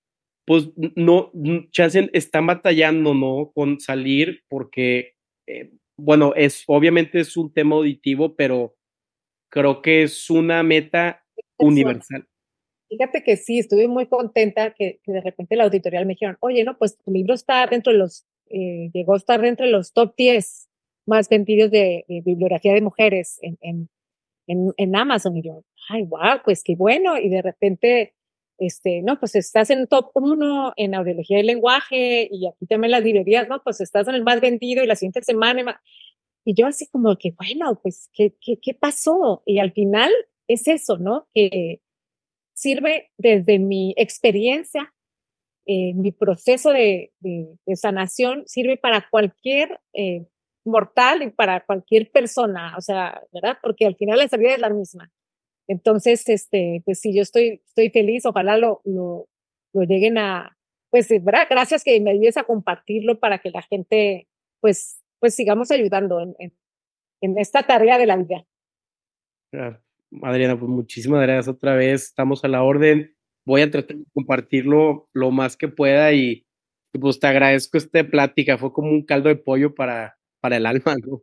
A: pues no, chance están batallando, ¿no? Con salir porque, eh, bueno, es obviamente es un tema auditivo, pero creo que es una meta universal.
B: Fíjate que sí, estuve muy contenta que, de repente la auditorial me dijeron, oye, no, pues tu libro está dentro de los, eh, llegó a estar dentro de los top 10 más vendidos de, bibliografía de mujeres en, en, en, en, Amazon. Y yo, ay, wow, pues qué bueno. Y de repente, este, no, pues estás en top 1 en audiología del lenguaje y aquí también las librerías, no, pues estás en el más vendido y la siguiente semana. Y yo así como que, bueno, pues, ¿qué, qué, qué pasó? Y al final es eso, ¿no? Que sirve desde mi experiencia, eh, mi proceso de, sanación, sirve para cualquier eh, mortal y para cualquier persona, o sea, ¿verdad? Porque al final la salida es la misma. Entonces, este, pues sí, yo estoy, estoy feliz, ojalá lo, lo, lo lleguen a, pues, ¿verdad? Gracias que me ayudes a compartirlo para que la gente, pues, pues sigamos ayudando en, en, en esta tarea de la vida.
A: Claro. Adriana, pues muchísimas gracias otra vez. Estamos a la orden. Voy a tratar de compartirlo lo más que pueda y, pues te agradezco esta plática. Fue como un caldo de pollo para, para el alma, ¿no?